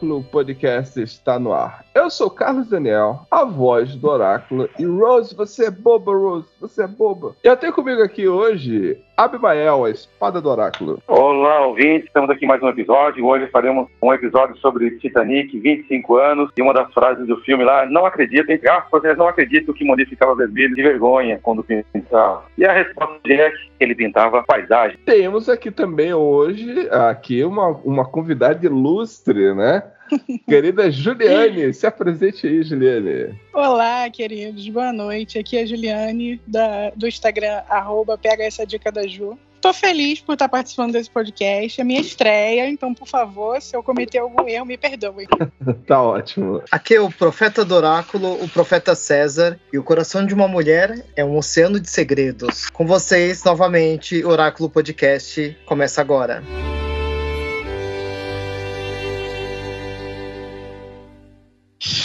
Oráculo Podcast está no ar. Eu sou Carlos Daniel, a voz do Oráculo. E Rose, você é boba, Rose, você é boba. E eu tenho comigo aqui hoje Abimael, a espada do Oráculo. Olá, ouvintes, estamos aqui mais um episódio. Hoje faremos um episódio sobre Titanic, 25 anos, e uma das frases do filme lá, não acredito, entre aspas, eles não acreditam que Monet ficava vermelho de vergonha quando pintava. E a resposta de Jack, que ele pintava paisagem. Temos aqui também hoje, aqui, uma, uma convidada ilustre, né? Querida Juliane, se apresente aí, Juliane. Olá, queridos, boa noite. Aqui é a Juliane, da, do Instagram, arroba Pega Essa Dica da Ju. Tô feliz por estar participando desse podcast. É minha estreia, então, por favor, se eu cometer algum erro, me perdoe. Tá ótimo. Aqui é o profeta do oráculo, o profeta César, e o coração de uma mulher é um oceano de segredos. Com vocês, novamente, Oráculo Podcast começa agora.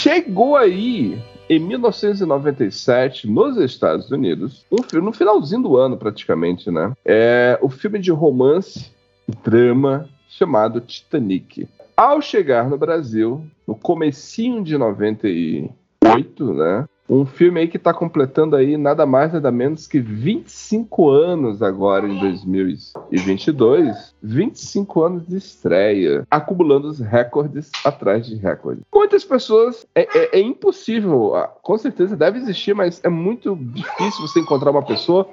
Chegou aí em 1997, nos Estados Unidos, um no finalzinho do ano praticamente, né? É o filme de romance e drama chamado Titanic. Ao chegar no Brasil, no comecinho de 98, né? Um filme aí que está completando aí nada mais nada menos que 25 anos agora em 2022. 25 anos de estreia, acumulando os recordes atrás de recordes. Muitas pessoas é, é, é impossível, ah, com certeza deve existir, mas é muito difícil você encontrar uma pessoa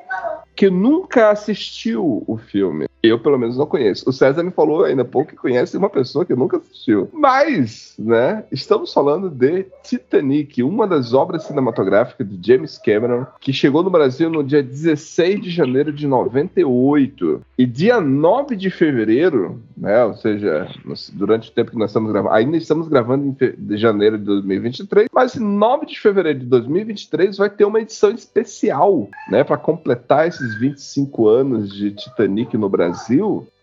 que nunca assistiu o filme. Eu, pelo menos, não conheço. O César me falou ainda há pouco que conhece uma pessoa que nunca assistiu. Mas, né, estamos falando de Titanic, uma das obras cinematográficas de James Cameron, que chegou no Brasil no dia 16 de janeiro de 98. E dia 9 de fevereiro, né, ou seja, durante o tempo que nós estamos gravando, ainda estamos gravando em janeiro de 2023, mas 9 de fevereiro de 2023 vai ter uma edição especial, né, para completar esses 25 anos de Titanic no Brasil.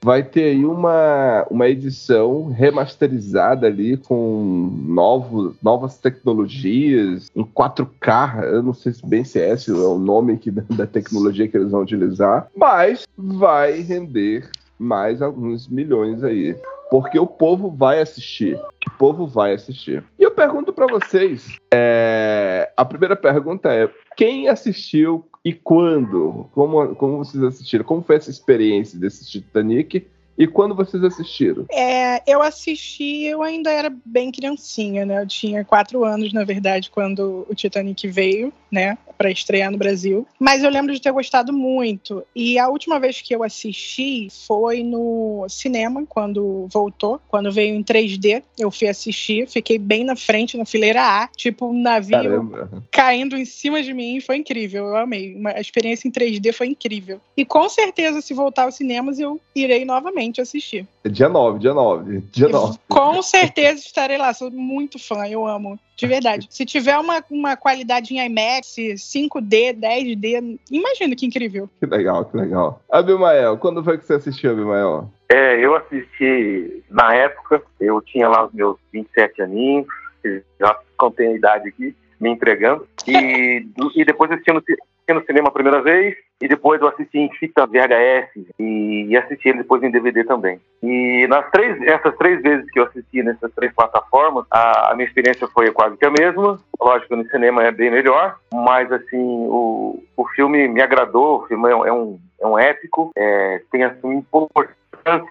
Vai ter aí uma, uma edição remasterizada ali com novos, novas tecnologias em 4K. Eu não sei se bem se é esse é o nome que, da tecnologia que eles vão utilizar, mas vai render mais alguns milhões aí. Porque o povo vai assistir. O povo vai assistir. E eu pergunto pra vocês: é, a primeira pergunta é: quem assistiu e quando? Como, como vocês assistiram? Como foi essa experiência desse Titanic? E quando vocês assistiram? É, eu assisti, eu ainda era bem criancinha, né? Eu tinha quatro anos, na verdade, quando o Titanic veio, né? Pra estrear no Brasil. Mas eu lembro de ter gostado muito. E a última vez que eu assisti foi no cinema, quando voltou, quando veio em 3D. Eu fui assistir, fiquei bem na frente, na fileira A, tipo um navio Caramba. caindo em cima de mim. Foi incrível, eu amei. Uma- A experiência em 3D foi incrível. E com certeza, se voltar aos cinemas, eu irei novamente assistir. Dia 9, dia 9. Dia E 9. Com certeza estarei lá, sou muito fã, eu amo. De verdade. Se tiver uma, uma qualidade em IMAX, 5D, 10D, imagina que incrível. Que legal, que legal. Abimael, quando foi que você assistiu, Abimael? É, eu assisti na época, eu tinha lá os meus 27 aninhos, já contei a idade aqui, me entregando, e, e depois assisti no, no cinema a primeira vez e depois eu assisti em fita VHS e, assisti ele depois em DVD também. E nas três, essas três vezes que eu assisti nessas três plataformas, a, a minha experiência foi quase que a mesma. Lógico, no cinema é bem melhor, mas assim, o, o filme me agradou, o filme é, é um, é um épico, é, tem assim, importância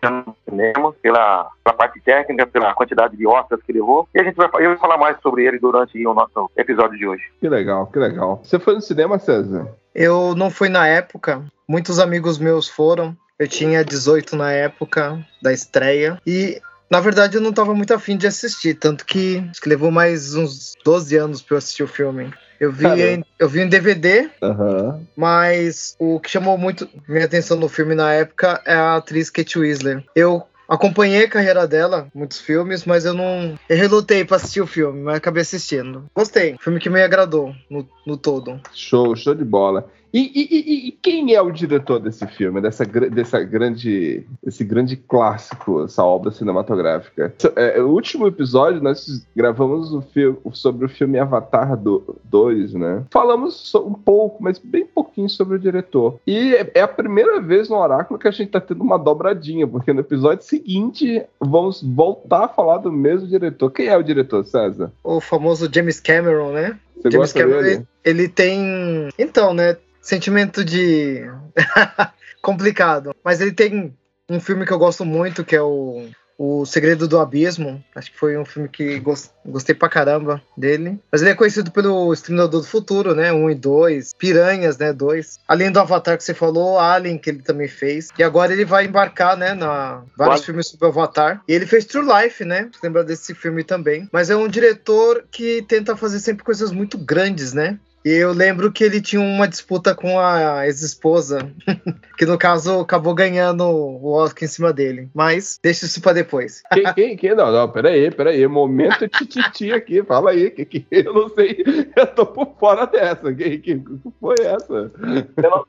no cinema, pela, pela parte técnica, pela quantidade de Oscars que levou. E a gente vai, eu vou falar mais sobre ele durante o nosso episódio de hoje. Que legal, que legal. Você foi no cinema, César? Eu não fui na época, muitos amigos meus foram. Eu tinha 18 na época da estreia. E na verdade, eu não estava muito afim de assistir, tanto que acho que levou mais uns 12 anos para eu assistir o filme. Eu vi, em, eu vi em DVD, Aham. mas o que chamou muito minha atenção no filme na época é a atriz Kate Winslet. Eu acompanhei a carreira dela, muitos filmes, mas eu não. Eu relutei para assistir o filme, mas acabei assistindo. Gostei. Filme que me agradou no, no todo. Show, show de bola. E, e- e- quem é o diretor desse filme, dessa, dessa grande, esse grande clássico, essa obra cinematográfica? É, o último episódio nós gravamos o sobre o filme Avatar 2, né? Falamos um pouco, mas bem pouquinho sobre o diretor. E é, é a primeira vez no Oráculo que a gente tá tendo uma dobradinha, porque no episódio seguinte vamos voltar a falar do mesmo diretor. Quem é o diretor, César? O famoso James Cameron, né? Você James Cameron, ele, ele tem. Então, né? Sentimento de. complicado. Mas ele tem um filme que eu gosto muito, que é o. O Segredo do Abismo. Acho que foi um filme que gos- gostei pra caramba dele. Mas ele é conhecido pelo Exterminador do Futuro, né? Um e dois. Piranhas, né? Dois. Além do Avatar que você falou, Alien, que ele também fez. E agora ele vai embarcar, né? Na vários Qual? filmes sobre o Avatar. E ele fez True Life, né? Lembra desse filme também. Mas é um diretor que tenta fazer sempre coisas muito grandes, né? E eu lembro que ele tinha uma disputa com a ex-esposa, que no caso acabou ganhando o Oscar em cima dele. Mas deixa isso pra depois. Quem, quem, quem? Não, não, peraí, peraí. Momento tititi aqui, fala aí. Que, que, eu não sei, eu tô por fora dessa. Que, que, que foi essa?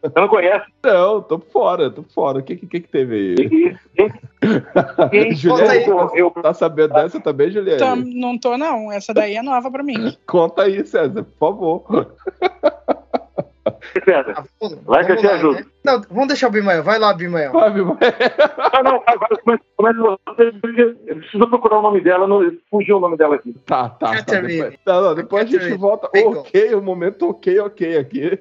Você não conhece? Não, tô por fora, tô por fora. O que, que, que teve aí? Quem- Juliane, eu- eu- tá sabendo dessa também, Juliane? Tam- não tô, não. Essa daí é nova pra mim. Conta aí, César, por favor. Ah, Vai que eu te lá, ajudo. né? Não, vamos deixar o Bimael. Vai lá, Bimael. Fábio, Ah, não, agora começa. começa eu preciso procurar o nome dela, não, fugiu o nome dela aqui. Tá, tá. tá depois, não, não, depois a gente volta. Bacon. Ok, o momento ok, ok aqui.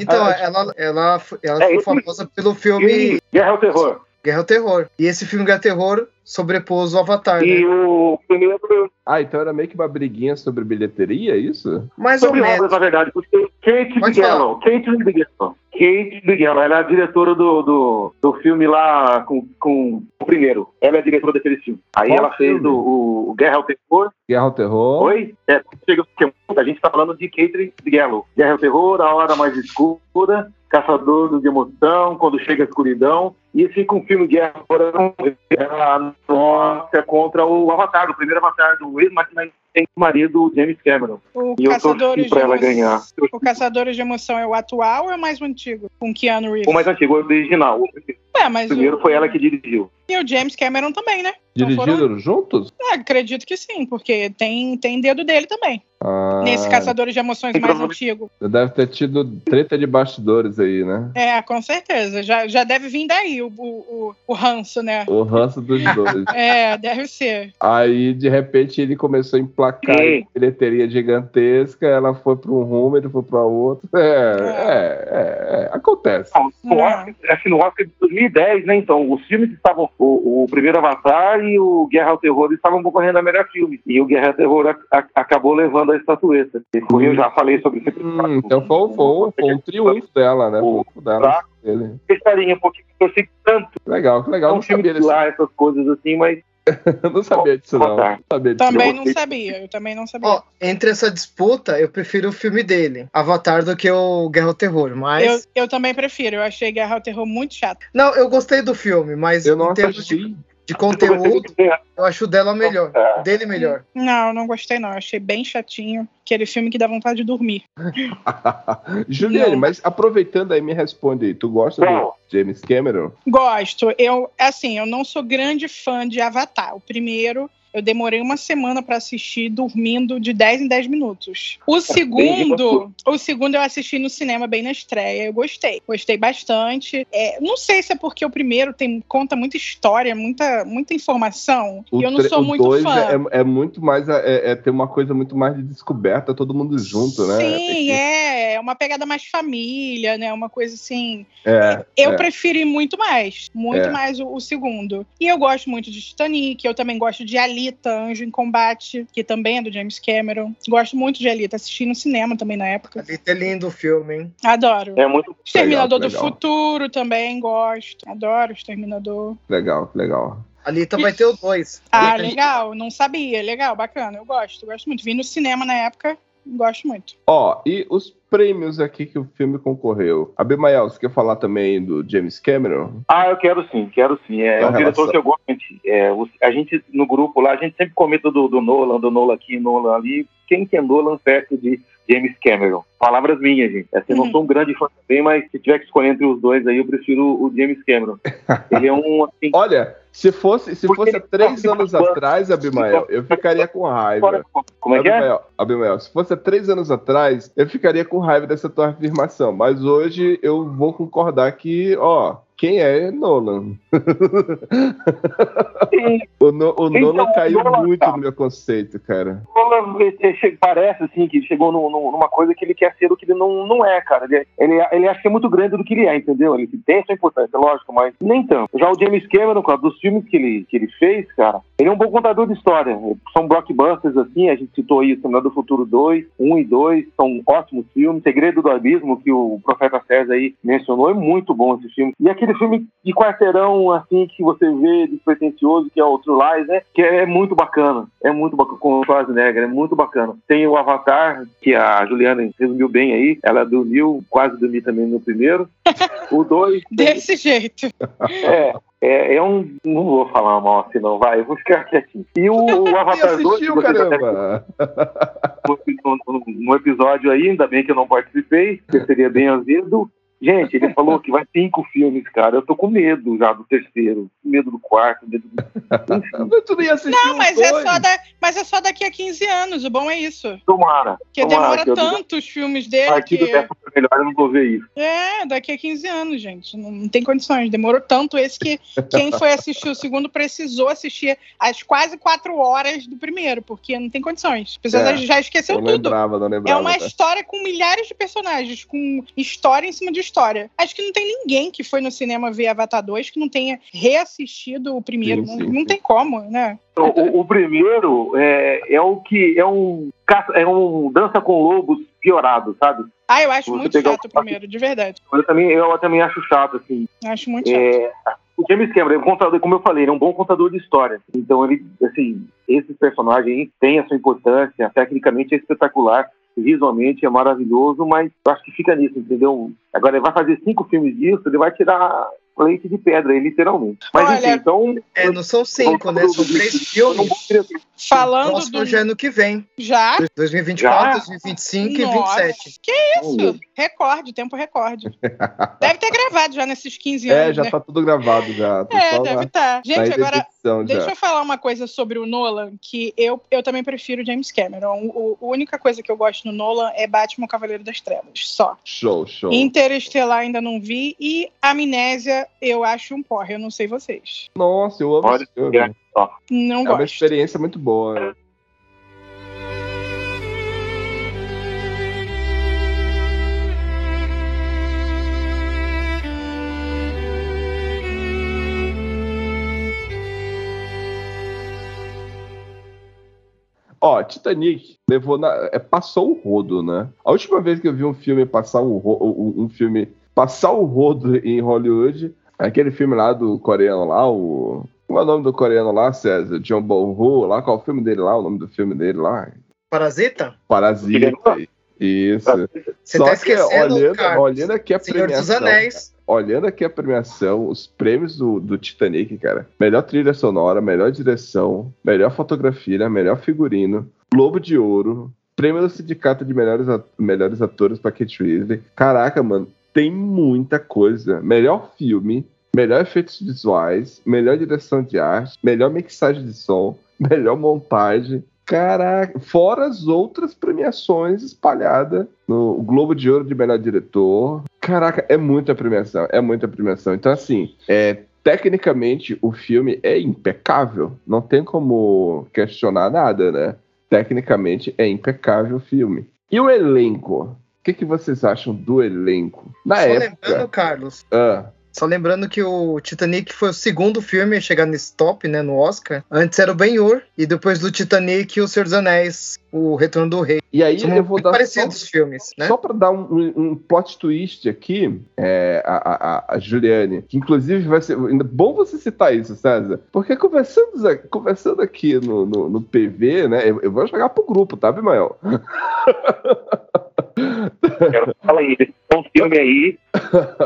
Então, Ah, ela, ela, foi- ela É, esse- famosa pelo filme Guerra ao Terror. Guerra ao Terror. E esse filme Guerra ao Terror sobrepôs o Avatar, E né? o primeiro Ah, então era meio que uma briguinha sobre bilheteria, é isso? Mais ou sobre obras, menos. na verdade, porque Kate Bigelow, Kate Bigelow, Kate Bigelow, ela é a diretora do, do, do filme lá com, com o primeiro. Ela é a diretora daquele filme. Aí Qual ela fez filme? o, o Guerra ao Terror. Guerra ao Terror. Oi? É, chega, porque a gente tá falando de Kate Bigelow. Guerra ao Terror, A Hora Mais Escura, Caçador de Emoção, Quando Chega a Escuridão. E fica um filme Guerra ao Terror, ela nossa, contra o Avatar, o primeiro Avatar do ex-marido James Cameron. O E eu Caçadores pra ela ganhar. O Caçadores de Emoção é o atual ou é o mais antigo? Com Keanu Reeves? O mais antigo, o original. O É, mas primeiro o... foi ela que dirigiu. E o James Cameron também, né? Dirigiram foram- juntos? É, acredito que sim, porque tem, tem dedo dele também. Ah, Nesse Caçadores de Emoções Tem mais antigo. Deve ter tido treta de bastidores aí, né? É, com certeza. Já, já deve vir daí o, o, o, o ranço, né? O ranço dos dois. É, deve ser. Aí, de repente, ele começou a emplacar Sim. em bilheteria gigantesca, ela foi para um rumo, ele foi para outro. É, é, é, é, acontece. Não, no Não. Oscar, assim, no Oscar de 2010, né? Então, os filmes que estavam. O, o primeiro Avatar e o Guerra ao Terror estavam concorrendo a melhor filme. E o Guerra ao Terror a- a- acabou levando a estatueta. Foi- Eu já falei sobre esse Hum, então foi, foi, foi um triunfo dela, né? Foi um triunfo dela. Ele. Gostaria, porque torci tanto. Legal, que legal. Não Não filme sabia, de desse, lá, essas coisas assim, mas não sabia disso, não. Não sabia disso, Também não. sabia. Eu também não sabia. Ó, entre essa disputa, eu prefiro o filme dele, Avatar, do que o Guerra ao Terror. Mas. Eu, eu também prefiro. Eu achei Guerra ao Terror muito chato. Não, eu gostei do filme, mas Eu não em termos de, assisti. De conteúdo, Guerra- Eu acho o dela melhor. É. Dele melhor. Não, não gostei não. Achei bem chatinho. Aquele filme que dá vontade de dormir. Juliane, Não. mas aproveitando aí, me responde aí. Tu gosta do Não. James Cameron? Gosto. Eu, assim, eu não sou grande fã de Avatar. O primeiro, eu demorei uma semana pra assistir dormindo de 10 em 10 minutos. O segundo, o segundo eu assisti no cinema bem na estreia. Eu gostei. Gostei bastante. É, não sei se é porque o primeiro tem conta muita história, muita, muita informação. O e eu não sou muito dois fã. É, é muito mais. É, é ter uma coisa muito mais de descoberta, todo mundo junto, né? Sim, é. É uma pegada mais família, né? Uma coisa assim. É. Eu é. preferi muito mais. Muito É. mais o, o segundo. E eu gosto muito de Titanic. Eu também gosto de Alita, Anjo em Combate, que também é do James Cameron. Gosto muito de Alita. Assisti no cinema também na época. Ali é lindo o filme, hein? Adoro. É muito. Exterminador do legal. Futuro também gosto. Adoro Exterminador. Legal, legal. Alita vai ter o dois. Ah, Alita- legal. Não sabia. Legal, bacana. Eu gosto. Gosto muito. Vi no cinema na época. Gosto muito. Ó, e os prêmios aqui que o filme concorreu. Abimael, você quer falar também do James Cameron? Ah, eu quero sim, quero sim. É, A um diretor relação. que eu gosto. muito. É, a gente, no grupo lá, a gente sempre comenta do, do Nolan, do Nolan aqui, Nolan ali. Quem que é Nolan perto de James Cameron? Palavras minhas, gente. Assim, não Uhum. sou um grande fã também, mas se tiver que escolher entre os dois aí, eu prefiro o James Cameron. Ele é um, assim... Olha, se fosse, se Porque fosse ele três tá anos atrás, Abimael, eu ficaria com raiva. Como é que é? Abimael, Abimael, se fosse três anos atrás, eu ficaria com raiva dessa tua afirmação. Mas hoje eu vou concordar que, ó, quem é Nolan? O, No- o Então, Nolan caiu Nolan, muito tá. no meu conceito, cara. Nolan, ele che- parece assim que chegou num- num- numa coisa que ele quer ser o que ele não, não é, cara. Ele, ele, ele acha que é muito grande do que ele é, entendeu? Ele tem sua importância, lógico, mas nem tanto. Já o James Cameron, cara, dos filmes que ele, que ele fez, cara, ele é um bom contador de história. São blockbusters, assim, a gente citou aí o Terminal do Futuro 2, 1 e 2, são ótimos filmes. Segredo do Abismo, que o Profeta César aí mencionou, é muito bom esse filme. E aquele filme de quarteirão, assim, que você vê despretensioso, que é o True Lies, né? Que é muito bacana. É muito bacana, com o Schwarzenegger, é muito bacana. Tem o Avatar, que a Juliana resumiu bem aí. Ela dormiu, quase dormi também no primeiro. O 2... Desse jeito. É, é, é um. Não vou falar mal assim, não, vai, eu vou ficar quietinho. E o, o Avatar 2, que assistiu, caramba! no- no episódio aí, ainda bem que eu não participei, porque seria bem azedo. Gente, ele falou que vai cinco filmes, cara. Eu tô com medo já do terceiro, medo do quarto, medo do. Mas tu nem assistiu Não, mas é, dois. só da, mas é só daqui a 15 anos. O bom é isso. tomara. Porque tomara demora que eu- tanto os filmes A dele partir do que. décimo melhor eu não vou ver isso. É, daqui a 15 anos, gente. Não, não tem condições. Demorou tanto esse que quem foi assistir o segundo precisou assistir as quase quatro horas do primeiro, porque não tem condições. A pessoa É, já esqueceu Eu tudo. lembrava, não É lembrava. uma tá? história com milhares de personagens, com história em cima de história. Acho que não tem ninguém que foi no cinema ver Avatar 2 que não tenha reassistido o primeiro. Sim, não, sim, não sim. tem como, né? O, o- primeiro é, é o que é um é um dança com lobos piorado, sabe? Ah, eu acho Você muito chato o primeiro, de verdade. Eu também, eu também acho chato, assim. Acho muito chato. É, o James Cameron, é um contador, como eu falei, ele é um bom contador de história. Então, ele, assim, esse personagem aí tem a sua importância, tecnicamente é espetacular, visualmente é maravilhoso, mas eu acho que fica nisso, entendeu? Agora, ele vai fazer cinco filmes disso, ele vai tirar leite de pedra, literalmente. Mas, Olha, enfim, então... É, não são cinco, né? São três eu não vou filmes. querer- Falando Próximo do. já é ano que vem. Já? 2024, Já? 2025 Nossa, e 27. Que isso? Recorde, tempo recorde. Deve ter gravado já nesses 15 anos. É, já né? tá tudo gravado já. Tá É, só deve estar. na Gente, agora, já. Deixa eu falar uma coisa sobre o Nolan, que eu, eu também prefiro James Cameron. O, a única coisa que eu gosto no Nolan é Batman Cavaleiro das Trevas, só. Show, show. Interestelar ainda não vi e Amnésia eu acho um porre, eu não sei vocês. Nossa, eu amo Olha, é. Não É uma gosto. experiência muito boa. Ó, Titanic levou na, é, passou o rodo, né? A última vez que eu vi um filme passar um, ro- um, um filme passar o rodo em Hollywood, é aquele filme lá do coreano lá, o como é o nome do coreano lá, César? John Bong-ho, lá, qual é o filme dele lá, o nome do filme dele lá? Parasita? Parasita. Isso. Você Só tá que esquecendo, olhando, cara. olhando aqui a Senhor dos premiação. Anéis. Olhando aqui a premiação, os prêmios do, do Titanic, cara. Melhor trilha sonora, melhor direção, melhor fotografia, melhor figurino, Globo de Ouro, prêmio do Sindicato de Melhores, melhores Atores pra Kate Weasley. Caraca, mano, tem muita coisa. Melhor filme, melhor efeitos visuais, melhor direção de arte, melhor mixagem de som, melhor montagem. Caraca, fora as outras premiações espalhadas no Globo de Ouro de melhor diretor. Caraca, é muita premiação, é muita premiação. Então, assim, é, tecnicamente o filme é impecável, não tem como questionar nada, né? Tecnicamente é impecável o filme. E o elenco? O que, que vocês acham do elenco? Na Só época. lembrando, Carlos, Ah, Só lembrando que o Titanic foi o segundo filme a chegar nesse top, né, no Oscar. Antes era o Ben-Hur, e depois do Titanic, o Senhor dos Anéis, o Retorno do Rei. e aí São eu vou dar só, parecidos os filmes, né? só para dar um, um- um plot twist aqui, é, a, a- a- Juliane, que inclusive vai ser ainda bom você citar isso, César, porque conversando, conversando aqui no, no, no PV, né, eu, eu vou jogar pro grupo, tá, Bimael? Quero falar aí, esse é um filme aí,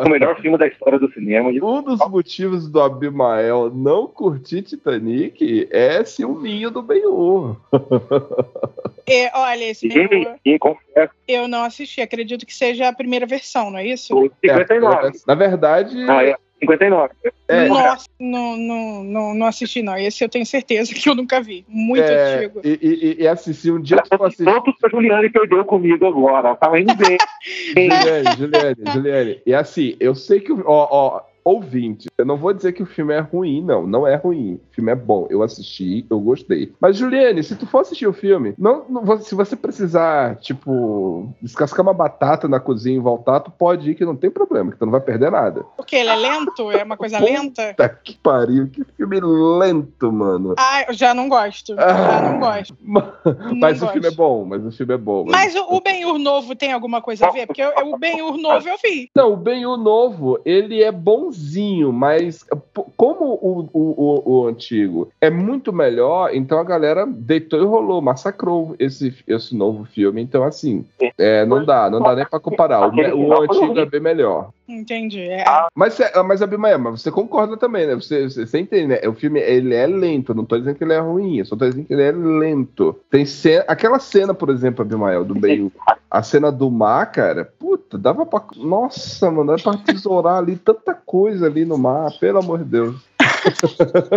o melhor filme da história do cinema. Um dos motivos do Abimael não curtir Titanic é ciúminho do Ben-Hur. E, olha, esse e, e confesso, eu não assisti. Acredito que seja a primeira versão, não é isso? o 59. Na verdade, Ah, é 59. é, Nossa, não, não, não, não assisti, não. Esse eu tenho certeza que eu nunca vi. Muito é, antigo. e, e, e assistir um dia que eu assisti. Tanto que a Juliane perdeu comigo agora. Tava indo bem. Juliane, Juliane, Juliane. E assim, eu sei que. o- Ó, ó, ouvinte, eu não vou dizer que o filme é ruim, não. Não é ruim. O filme é bom. Eu assisti, eu gostei. Mas, Juliane, se tu for assistir o filme, não, não- se você precisar, tipo, descascar uma batata na cozinha e voltar, tu pode ir, que não tem problema, que tu não vai perder nada. Porque ele é lento? É uma coisa lenta? Tá que pariu, que filme lento, mano. Ah, eu já não gosto. Ah. Já não gosto. Mas Não o filme é gosto. bom, mas o filme é bom. Mas o, o Ben-Hur novo tem alguma coisa a ver? Porque eu- eu- o Ben-Hur novo eu vi. Não, o Ben-Hur novo, ele é bonzinho, mas p- como o, o, o, o antigo é muito melhor, então a galera deitou e rolou, massacrou esse, esse novo filme. Então, assim, é, não dá, não dá nem pra comparar. O, o antigo é bem melhor. Entendi. É. Mas, cê- mas Abimael, mas você concorda também, né? Você, você, você entende, né? O filme, ele é lento, não tô dizendo que ele é ruim, eu só tô dizendo que ele é lento. Tem cena, aquela cena, por exemplo, Abimael, do meio, a cena do mar, cara, puta, dava pra... Nossa, mano, dava pra tesourar ali tanta coisa ali no mar, pelo amor de Deus.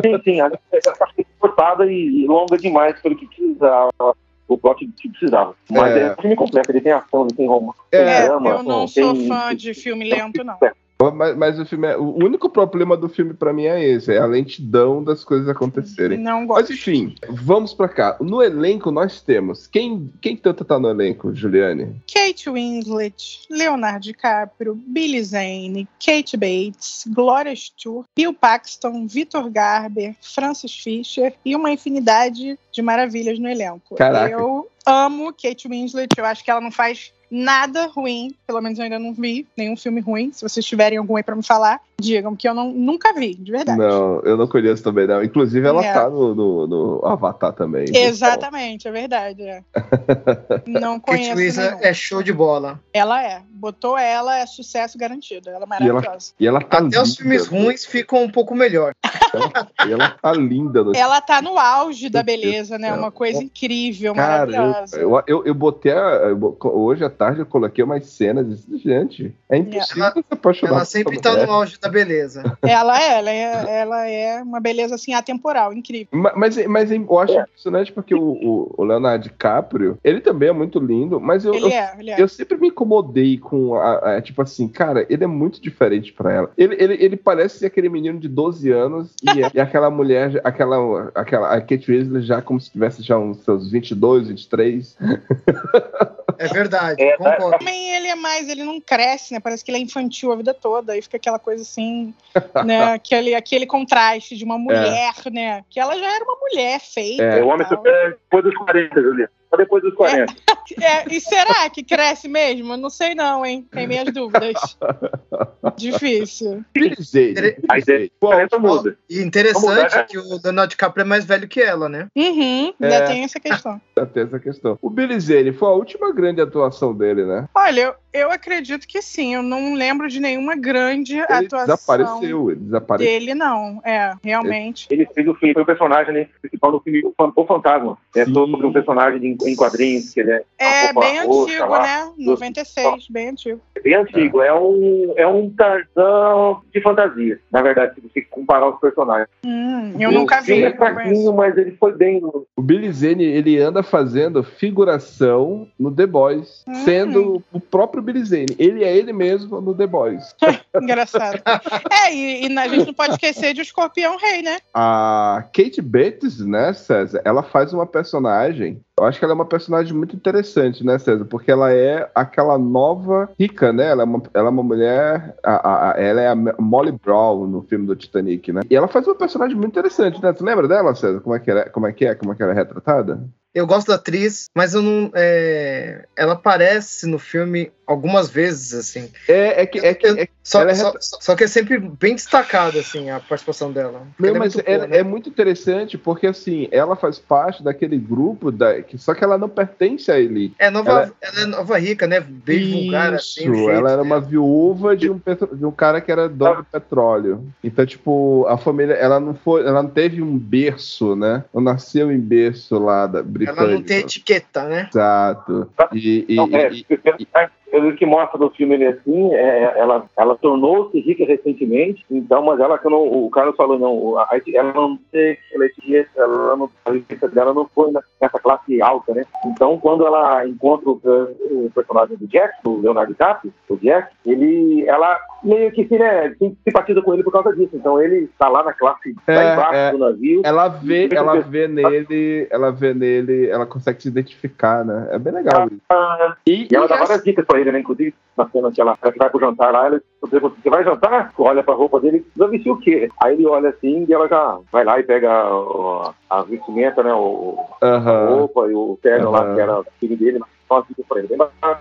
Sim, sim. A tá cortada e longa demais pelo que precisava. O plot que precisava. Mas É. é, um filme completo. Ele tem ação, ele tem romance. É, É, drama, eu não tem- sou fã de filme lento, não. Mas, mas o filme é, o único problema do filme pra mim é esse, é a lentidão das coisas acontecerem. Não Mas gosto. enfim, vamos pra cá. No elenco nós temos. Quem, quem tanto tá no elenco, Juliane? Kate Winslet, Leonardo DiCaprio, Billy Zane, Kate Bates, Gloria Stewart, Bill Paxton, Victor Garber, Francis Fisher e uma infinidade de maravilhas no elenco. Caraca. Eu amo Kate Winslet, eu acho que ela não faz nada ruim, pelo menos eu ainda não vi nenhum filme ruim. Se vocês tiverem algum aí pra me falar, digam que eu não, nunca vi, de verdade. Não, eu não conheço também, não. Inclusive, ela É. tá no, no- no Avatar também. Exatamente, é verdade. é. Não Kate conheço Winslet nenhum. é show de bola. Ela é. Botou ela, é sucesso garantido. Ela é E ela- maravilhosa. E ela tá Até linda. os filmes ruins ficam um pouco melhor. Ela tá linda no Ela tá no auge da beleza, né? Uma coisa incrível, Cara, maravilhosa. eu, eu, eu botei. a- eu hoje à tarde eu coloquei umas cenas e gente, é impossível Ela- se apaixonar Ela sempre tá mulher. no auge da beleza. Ela é, ela é, ela é uma beleza assim atemporal, incrível. Ma- Mas, mas eu acho impressionante porque o, o- o Leonardo DiCaprio, ele também é muito lindo, mas eu, Ele eu, é, ele é. eu sempre me incomodei com a, a- Tipo assim, cara, ele é muito diferente pra ela. Ele, ele, ele parece ser aquele menino de 12 anos e, é- e aquela mulher, aquela, aquela. A Kate Winslet já como se tivesse já uns seus 22, 23. É verdade, É, tá- concordo. Também ele é mais, ele não cresce, né? Parece que ele é infantil a vida toda. Aí fica aquela coisa assim, né? Aquele, aquele contraste de uma mulher, né? Que ela já era uma mulher feita. É. O homem e tal. super depois dos 40, Juliana. Só depois dos 40. É, e será que cresce mesmo? Eu Não sei não, hein? Tem minhas dúvidas. Difícil. Depois Zane. 40 muda. E interessante mudar, né? que o Leonardo DiCaprio é mais velho que ela, né? Uhum, ainda É. tem essa questão. Tem essa questão. O Billy Zane foi a última grande atuação dele, né? Olha, eu, eu acredito que sim. Eu não lembro de nenhuma grande Ele atuação desapareceu, ele desapareceu. dele, não. É, realmente. Ele fez o filme, foi o personagem né, principal do filme O Fan- O Fantasma. É Sim. sobre um personagem de- em quadrinhos, que ele é, É bem roxa antigo, lá. né? 96, bem antigo. é bem antigo. É um, é um Tarzan de fantasia, na verdade, se você comparar os personagens. Hum, eu nunca vi. filme é fraquinho, mas ele foi bem. O Billy Zane, ele anda fazendo figuração no The Boys, Hum. sendo o próprio Billy Zane. Ele é ele mesmo no The Boys. Engraçado. É, e, e a gente não pode esquecer de o Escorpião Rei, né? A Kate Bates, né, César, ela faz uma personagem. Eu acho que ela é uma personagem muito interessante, né, César? Porque ela é aquela nova rica, né? Ela é uma, ela é uma mulher. a- a- ela é a Molly Brown no filme do Titanic, né? E ela faz uma personagem muito interessante, né? Tu lembra dela, César? Como é que, era, como é, que é? Como é que ela é retratada? Eu gosto da atriz, mas eu não. é, Ela aparece no filme algumas vezes, assim. É, é que. É que é, Só, Ela é só, só que é sempre bem destacada, assim, a participação dela. Meu, Ela é mas muito é, boa, né? é muito interessante porque assim, ela faz parte daquele grupo da, que só que ela não pertence a ele. É nova, ela- ela... é nova rica, né? Bem vulgar, assim. Isso, jeito ela era dela. uma viúva de um, petro- de um cara que era dono de petróleo. Então, tipo, a família, ela não foi, ela não teve um berço, né? Não nasceu em berço lá da. Ela não tem etiqueta, né? Exato. E, e- Não, é, e- pelo que mostra no filme ele é assim, é, ela, ela tornou-se rica recentemente, então, mas ela que o Carlos falou, não, a- ela não tem ela, é ela não, a dela não foi nessa classe alta, né? Então, quando ela encontra o, o personagem do Jack, o Leonardo DiCaprio, o Jack, ele, ela meio que se, né, sim- simpatiza com ele por causa disso. Então, ele tá lá na classe, É, lá embaixo é. do navio. ela vê, ela vê nele, ela vê nele, ela consegue se identificar, né? É bem legal. isso. Ah, E, E ela e dá várias dicas pra ele, né? Inclusive, na cena que ela, ela vai pro jantar lá, ela pergunta, você vai jantar? Olha pra roupa dele, vai vestir o quê? Aí ele olha assim e ela já vai lá e pega o- a vestimenta, né? O, a Aham. roupa e o terno Aham. lá, que era filho dele, mas só dica pra ele. Bem bacana.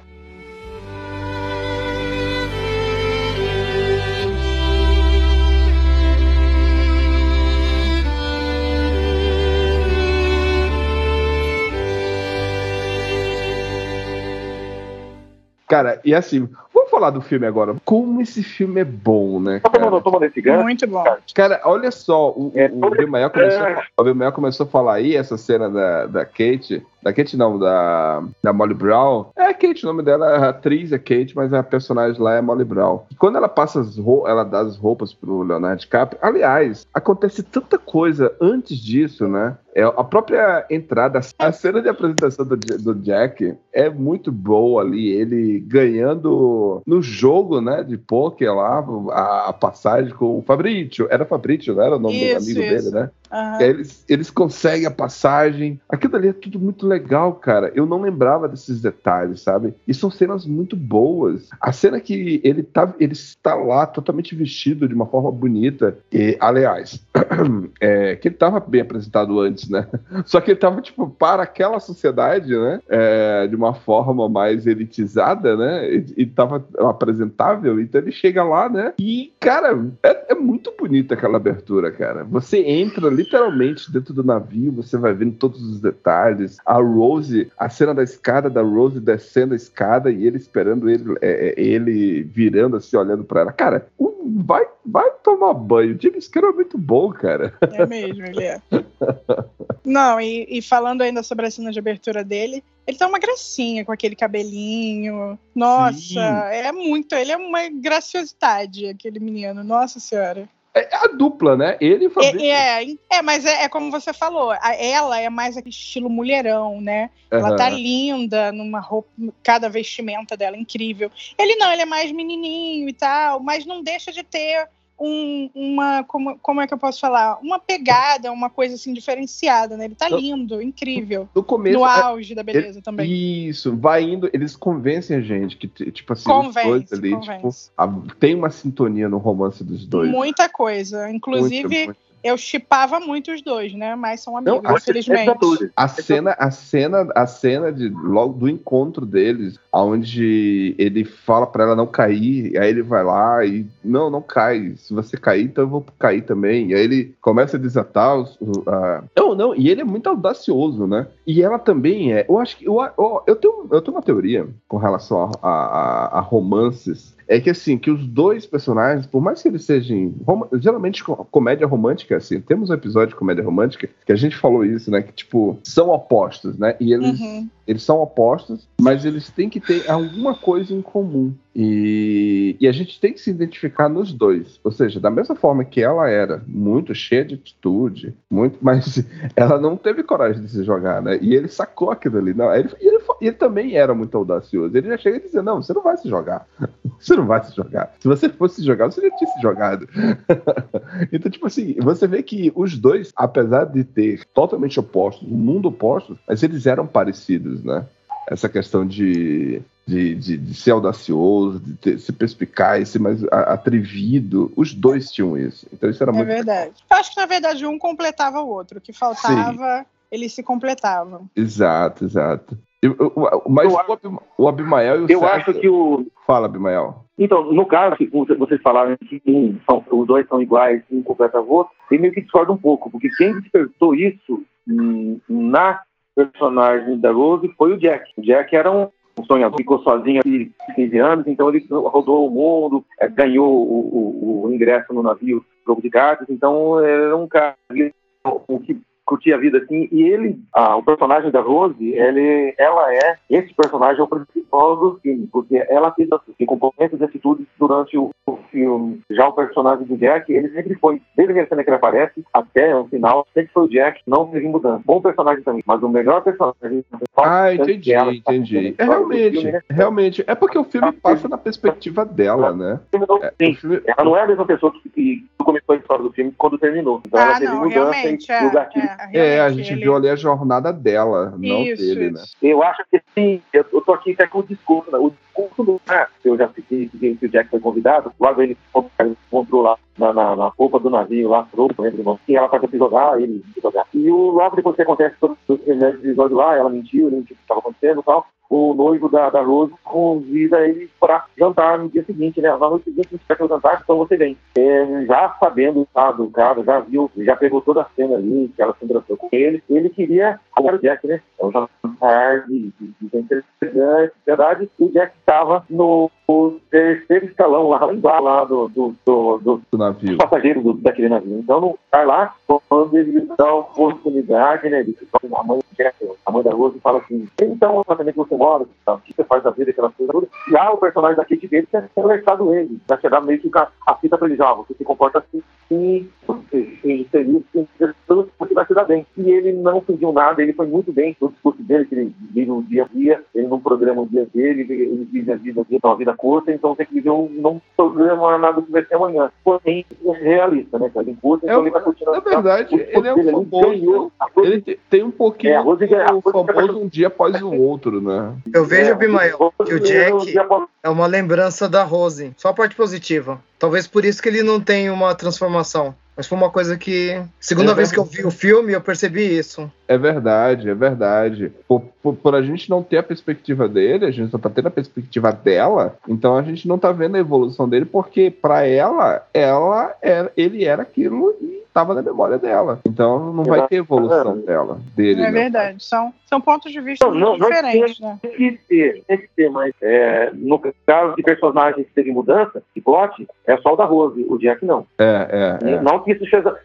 Cara, e assim, vamos falar do filme agora. Como esse filme é bom, né? Tomando, Cara, tomando esse gancho, Muito bom. Cara, olha só, o, É, o, o Bimael começou, a- o Bimael começou a falar aí essa cena da, da Kate. Da Kate não, da, da Molly Brown. É a Kate, o nome dela, a atriz é Kate, mas a personagem lá é Molly Brown. E quando ela passa as roupas, ela dá as roupas pro Leonardo DiCaprio. Aliás, acontece tanta coisa antes disso, né? É, a própria entrada, a cena de apresentação do, do Jack é muito boa ali. Ele ganhando no jogo, né, de pôquer lá, a, a passagem com o Fabrício. Era Fabrício, não era o nome do Isso, amigo isso. dele, né? E aí eles, eles conseguem a passagem. Aquilo ali é tudo muito legal, cara. Eu não lembrava desses detalhes, sabe? E são cenas muito boas. A cena que ele tá, ele está lá totalmente vestido de uma forma bonita. E, aliás, é, que ele estava bem apresentado antes, né? Só que ele estava tipo para aquela sociedade, né? É, de uma forma mais elitizada, né? E, e tava apresentável. Então ele chega lá, né? E cara, é, é muito bonita aquela abertura, cara. Você entra literalmente dentro do navio, você vai vendo todos os detalhes. A Rose, a cena da escada da Rose descendo a escada e ele esperando ele, é, é, ele virando assim, olhando pra ela. Cara, vai, vai tomar banho. O James Cameron é muito bom, cara. É mesmo, ele é. Não, e, e falando ainda sobre a cena de abertura dele, ele tá uma gracinha com aquele cabelinho. Nossa, Sim. é muito. Ele é uma graciosidade, aquele menino. Nossa Senhora. É a dupla, né? Ele e Fabrício. É, é, é, mas é, é como você falou, a- ela é mais aquele estilo mulherão, né? Ela tá linda numa roupa, cada vestimenta dela é incrível. Ele não, ele é mais menininho e tal, mas não deixa de ter um- uma, como, como é que eu posso falar? Uma pegada, uma coisa assim diferenciada, né? Ele tá lindo, incrível. No começo. No é- auge da beleza também. Isso, vai indo, eles convencem a gente que, tipo assim, Convence, os dois ali, convence. tipo, a- tem uma sintonia no romance dos dois. Muita coisa. Inclusive, Muito, muito. Eu chipava muito os dois, né? Mas são amigos, Não, infelizmente. A cena, a cena, a cena de logo do encontro deles, onde ele fala pra ela não cair, aí ele vai lá e não, não cai. Se você cair, então eu vou cair também. E aí ele começa a desatar os, a... Não, não, e ele é muito audacioso, né? E ela também é. Eu acho que eu, eu, eu tenho, eu tenho uma teoria com relação a- a- a romances é que assim, que os dois personagens, por mais que eles sejam. Geralmente, co- comédia romântica, assim, temos um episódio de comédia romântica que a gente falou isso, né? Que, tipo, são opostos, né? E eles, Uhum. eles são opostos, mas eles têm que ter alguma coisa em comum. E, e a gente tem que se identificar nos dois. Ou seja, da mesma forma que ela era muito cheia de atitude, muito, mas ela não teve coragem de se jogar, né? E ele sacou aquilo ali. Não, ele, e ele, ele também era muito audacioso. Ele já chega a dizer: Não, você não vai se jogar. Você não vai se jogar. Se você fosse se jogar, você já tinha se jogado. então, tipo assim, você vê que os dois, apesar de ter totalmente opostos, um mundo oposto, mas eles eram parecidos, né? Essa questão de, de, de, de ser audacioso, de ter, ser perspicaz, ser mais atrevido. Os dois tinham isso. Então isso era É muito. verdade. Eu acho que, na verdade, um completava o outro. O que faltava, eles se completavam. Exato, exato. Mas Eu o, Abim- o Abimael e o Eu César- acho que o. Fala, Abimael. Então, no caso, que vocês falaram que um são- os dois são iguais um completa o outro, eu meio que discordo um pouco, porque quem despertou isso hum, na personagem da Rose foi o Jack. O Jack era um um sonhador, ficou sozinho de 15 anos, então ele rodou o mundo, eh, ganhou o, o- o ingresso no navio jogo de cartas, então era um cara o que curtia a vida assim, e ele, ah, o personagem da Rose, ele, ela é, esse personagem é o principal do filme, porque ela teve tem componentes e atitudes durante o, o filme. Já o personagem do Jack, ele sempre foi, desde a cena que ele aparece até o final, sempre foi o Jack, não teve mudança. Bom personagem também, mas o melhor personagem... Ah, entendi, ela- entendi. É realmente, filme, né? realmente. É porque o filme passa na perspectiva dela, né? É, sim. filme- Ela não é a mesma pessoa que, que começou a história do filme quando terminou. Então ela ah, teve não, mudança realmente. e, É, o gatilho é, É, a gente ele- viu ali a jornada dela, não Isso, dele, né? isso. Eu acho que sim, eu, eu tô aqui até com o discurso, né? O discurso do ah, eu já citei que, o Jack foi convidado, logo ele encontrou lá na, na, na roupa do navio, lá, roupa, lembra, irmão? E ela pode se jogar, ele jogar. E o, logo depois que acontece todo o episódio lá, ela mentiu, ele mentiu o que estava acontecendo e tal. O noivo da, da Rose convida ele para jantar no dia seguinte, né? Na noite seguinte, se tiver que jantar, então você vem. É, já sabendo tá, do cara, já viu, já pegou toda a cena ali, que ela se engraçou com ele. Ele queria, agora o Jack, né? É um jantar de, de, de interessante, verdade. O Jack estava no, terceiro escalão lá, lá embaixo, lá do, do, do, do Do navio. passageiro do, daquele navio. Então, no lugar lá, quando ele dá a oportunidade, né? Ele, a mãe, a mãe da Rose fala assim: então, exatamente que você mora, tá? o que você faz da vida, aquelas coisas todas. E há o personagem da Kate dele que é conversado ele. Vai chegar meio que a, a fita pra ele já, você se comporta assim, sim, você feliz, sim, você vai se dar bem. E ele não fingiu nada, ele foi muito bem no discurso dele, que ele vive o dia a dia, ele não programa o dia dele, ele, vive a vida dele, uma vida curta, então tem que viver um, não programa nada que vai ser amanhã. Porém, é realista, né? Cara? Em curta, então É, ele vai. Na verdade, ele é um famoso. coisa- Ele te- tem um pouquinho É, o Rose- famoso um dia após o outro, né? Eu vejo, é, Abimael, que o Jack é uma lembrança da Rose. Só a parte positiva. Talvez por isso que ele não tem uma transformação. Mas foi uma coisa que. Segunda É vez que eu vi o filme, eu percebi isso. É verdade, é verdade. Por, por, por a gente não ter a perspectiva dele, a gente só tá tendo a perspectiva dela, então a gente não tá vendo a evolução dele, porque pra ela, ela era, ele era aquilo e tava na memória dela. Então não vai ter evolução dela, dele. É né? verdade. São, são pontos de vista Não, não, muito não diferentes, né? Tem que ter, tem que ter, mas é, no caso de personagens que teve mudança de plot, é só o da Rose, o Jack não. É, é, é. Não que isso seja.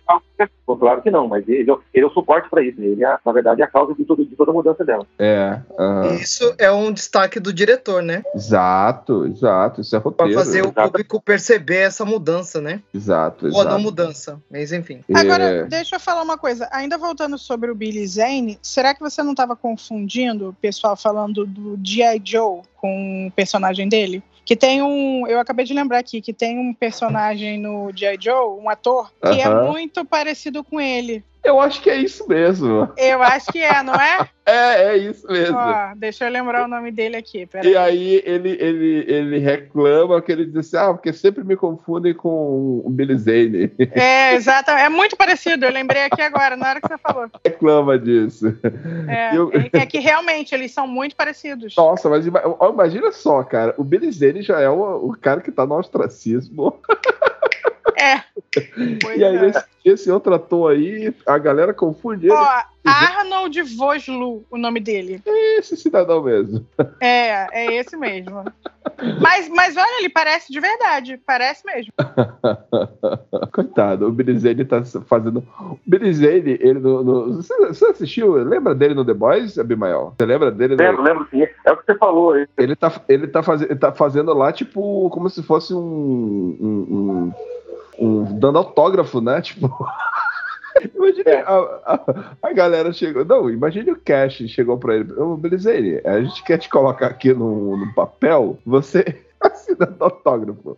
Claro que não, mas ele, ele é o suporte para isso. Ele, é, na verdade, é a causa de, tudo, de toda a mudança dela. É, aham. Isso é um destaque do diretor, né? exato, exato. Isso é Pra roteiro. fazer o exato. público perceber essa mudança, né? Exato, Ou a não exato. mudança. Mas enfim. Agora, É, deixa eu falar uma coisa. Ainda voltando sobre o Billy Zane, será que você não estava confundindo o pessoal falando do G.I. Joe com o personagem dele? Que tem um. Eu acabei de lembrar aqui que tem um personagem no G.I. Joe, um ator, que é Aham. muito parecido com ele. Eu acho que é isso mesmo. Eu acho que é, não é? É, é isso mesmo. Ó, deixa eu lembrar o nome dele aqui. Peraí. E aí ele, ele, ele reclama que ele diz assim, ah, porque sempre me confundem com o Billy Zane. É, exato. É muito parecido. Eu lembrei aqui agora, na hora que você falou. reclama disso. É, Eu- é, é que realmente eles são muito parecidos. Nossa, mas imagina só, cara. O Billy Zane já é o, o cara que tá no ostracismo. É. Pois E aí, é. esse, esse outro ator aí, a galera confunde ele. Ó, Arnold Voslu, o nome dele. É esse cidadão mesmo. É, é esse mesmo. Mas, mas olha, ele parece de verdade. Parece mesmo. Coitado, o Billy Zane tá fazendo. O Billy Zane, ele no. no- Você, você assistiu? Lembra dele no The Boys, Abimael? Você lembra dele no. Lembro, lembro sim. É o que você falou aí. Ele tá, ele, tá faz, ele tá fazendo lá, tipo, como se fosse um, um- um- dando autógrafo, né? Tipo. Imagina a, a, a galera chegou. Não, imagine o Cash chegou pra ele. Ô, Belizene, a gente quer te colocar aqui no, no papel, você assinando autógrafo.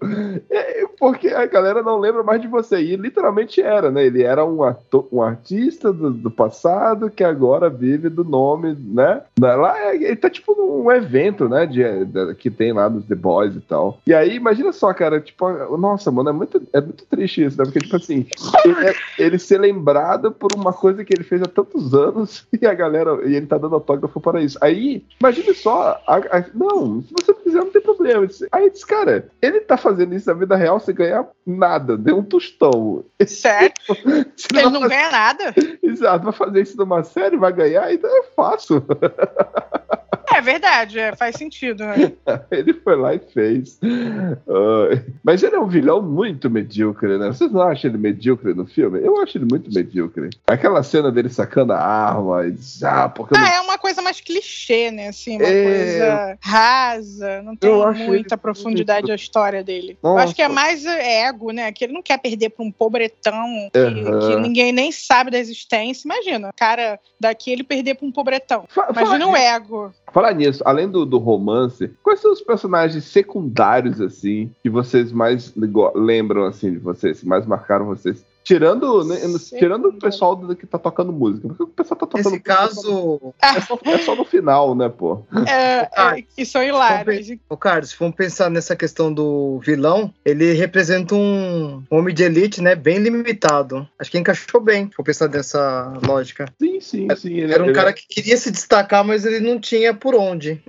É, porque a galera não lembra mais de você. E literalmente era, né? Ele era um, ator, um artista do, do passado que agora vive do nome, né? Lá é- ele tá tipo num evento, né? De, da- que tem lá nos The Boys e tal. E aí, imagina só, cara, tipo, nossa, mano, é muito, é muito triste isso, né? Porque, tipo assim, ele, é- ele ser lembrado por uma coisa que ele fez há tantos anos e a galera, e ele tá dando autógrafo para isso. Aí, imagine só, a- a- não, se você quiser, não tem problema. Aí diz, cara, ele tá fazendo isso na vida real sem ganhar nada, deu um tostão. Certo? Ele vai não ganha nada. Exato, vai fazer isso numa série, vai ganhar, então é fácil. É verdade, é, faz sentido, né? Ele foi lá e fez. Ah, mas ele é um vilão muito medíocre, né? Vocês não acham ele medíocre no filme? Eu acho ele muito medíocre. Aquela cena dele sacando a arma e diz, ah, porque eu não Ah, é uma coisa mais clichê, né? Assim, uma É. coisa rasa, não tem Eu muita profundidade a história dele. Eu Nossa. acho que é mais ego, né? Que ele não quer perder pra um pobretão que, Aham. que ninguém nem sabe da existência. Imagina, o cara daqui ele perder pra um pobretão. Fa- Imagina o ego. Falar nisso, além do, do romance, quais são os personagens secundários, assim, que vocês mais lembram, assim, de vocês, que mais marcaram vocês? Tirando, né, tirando o pessoal do- que tá tocando música. Porque o pessoal tá tocando Nesse caso, É só, é só no final, né, pô? É, é, que são hilários. Ô, Carlos, se formos pensar nessa questão do vilão, ele representa um homem de elite, né? Bem limitado. Acho que encaixou bem, se for pensar dessa lógica. Sim, sim, sim. Ele, Era um ele- cara que queria se destacar, mas ele não tinha por onde.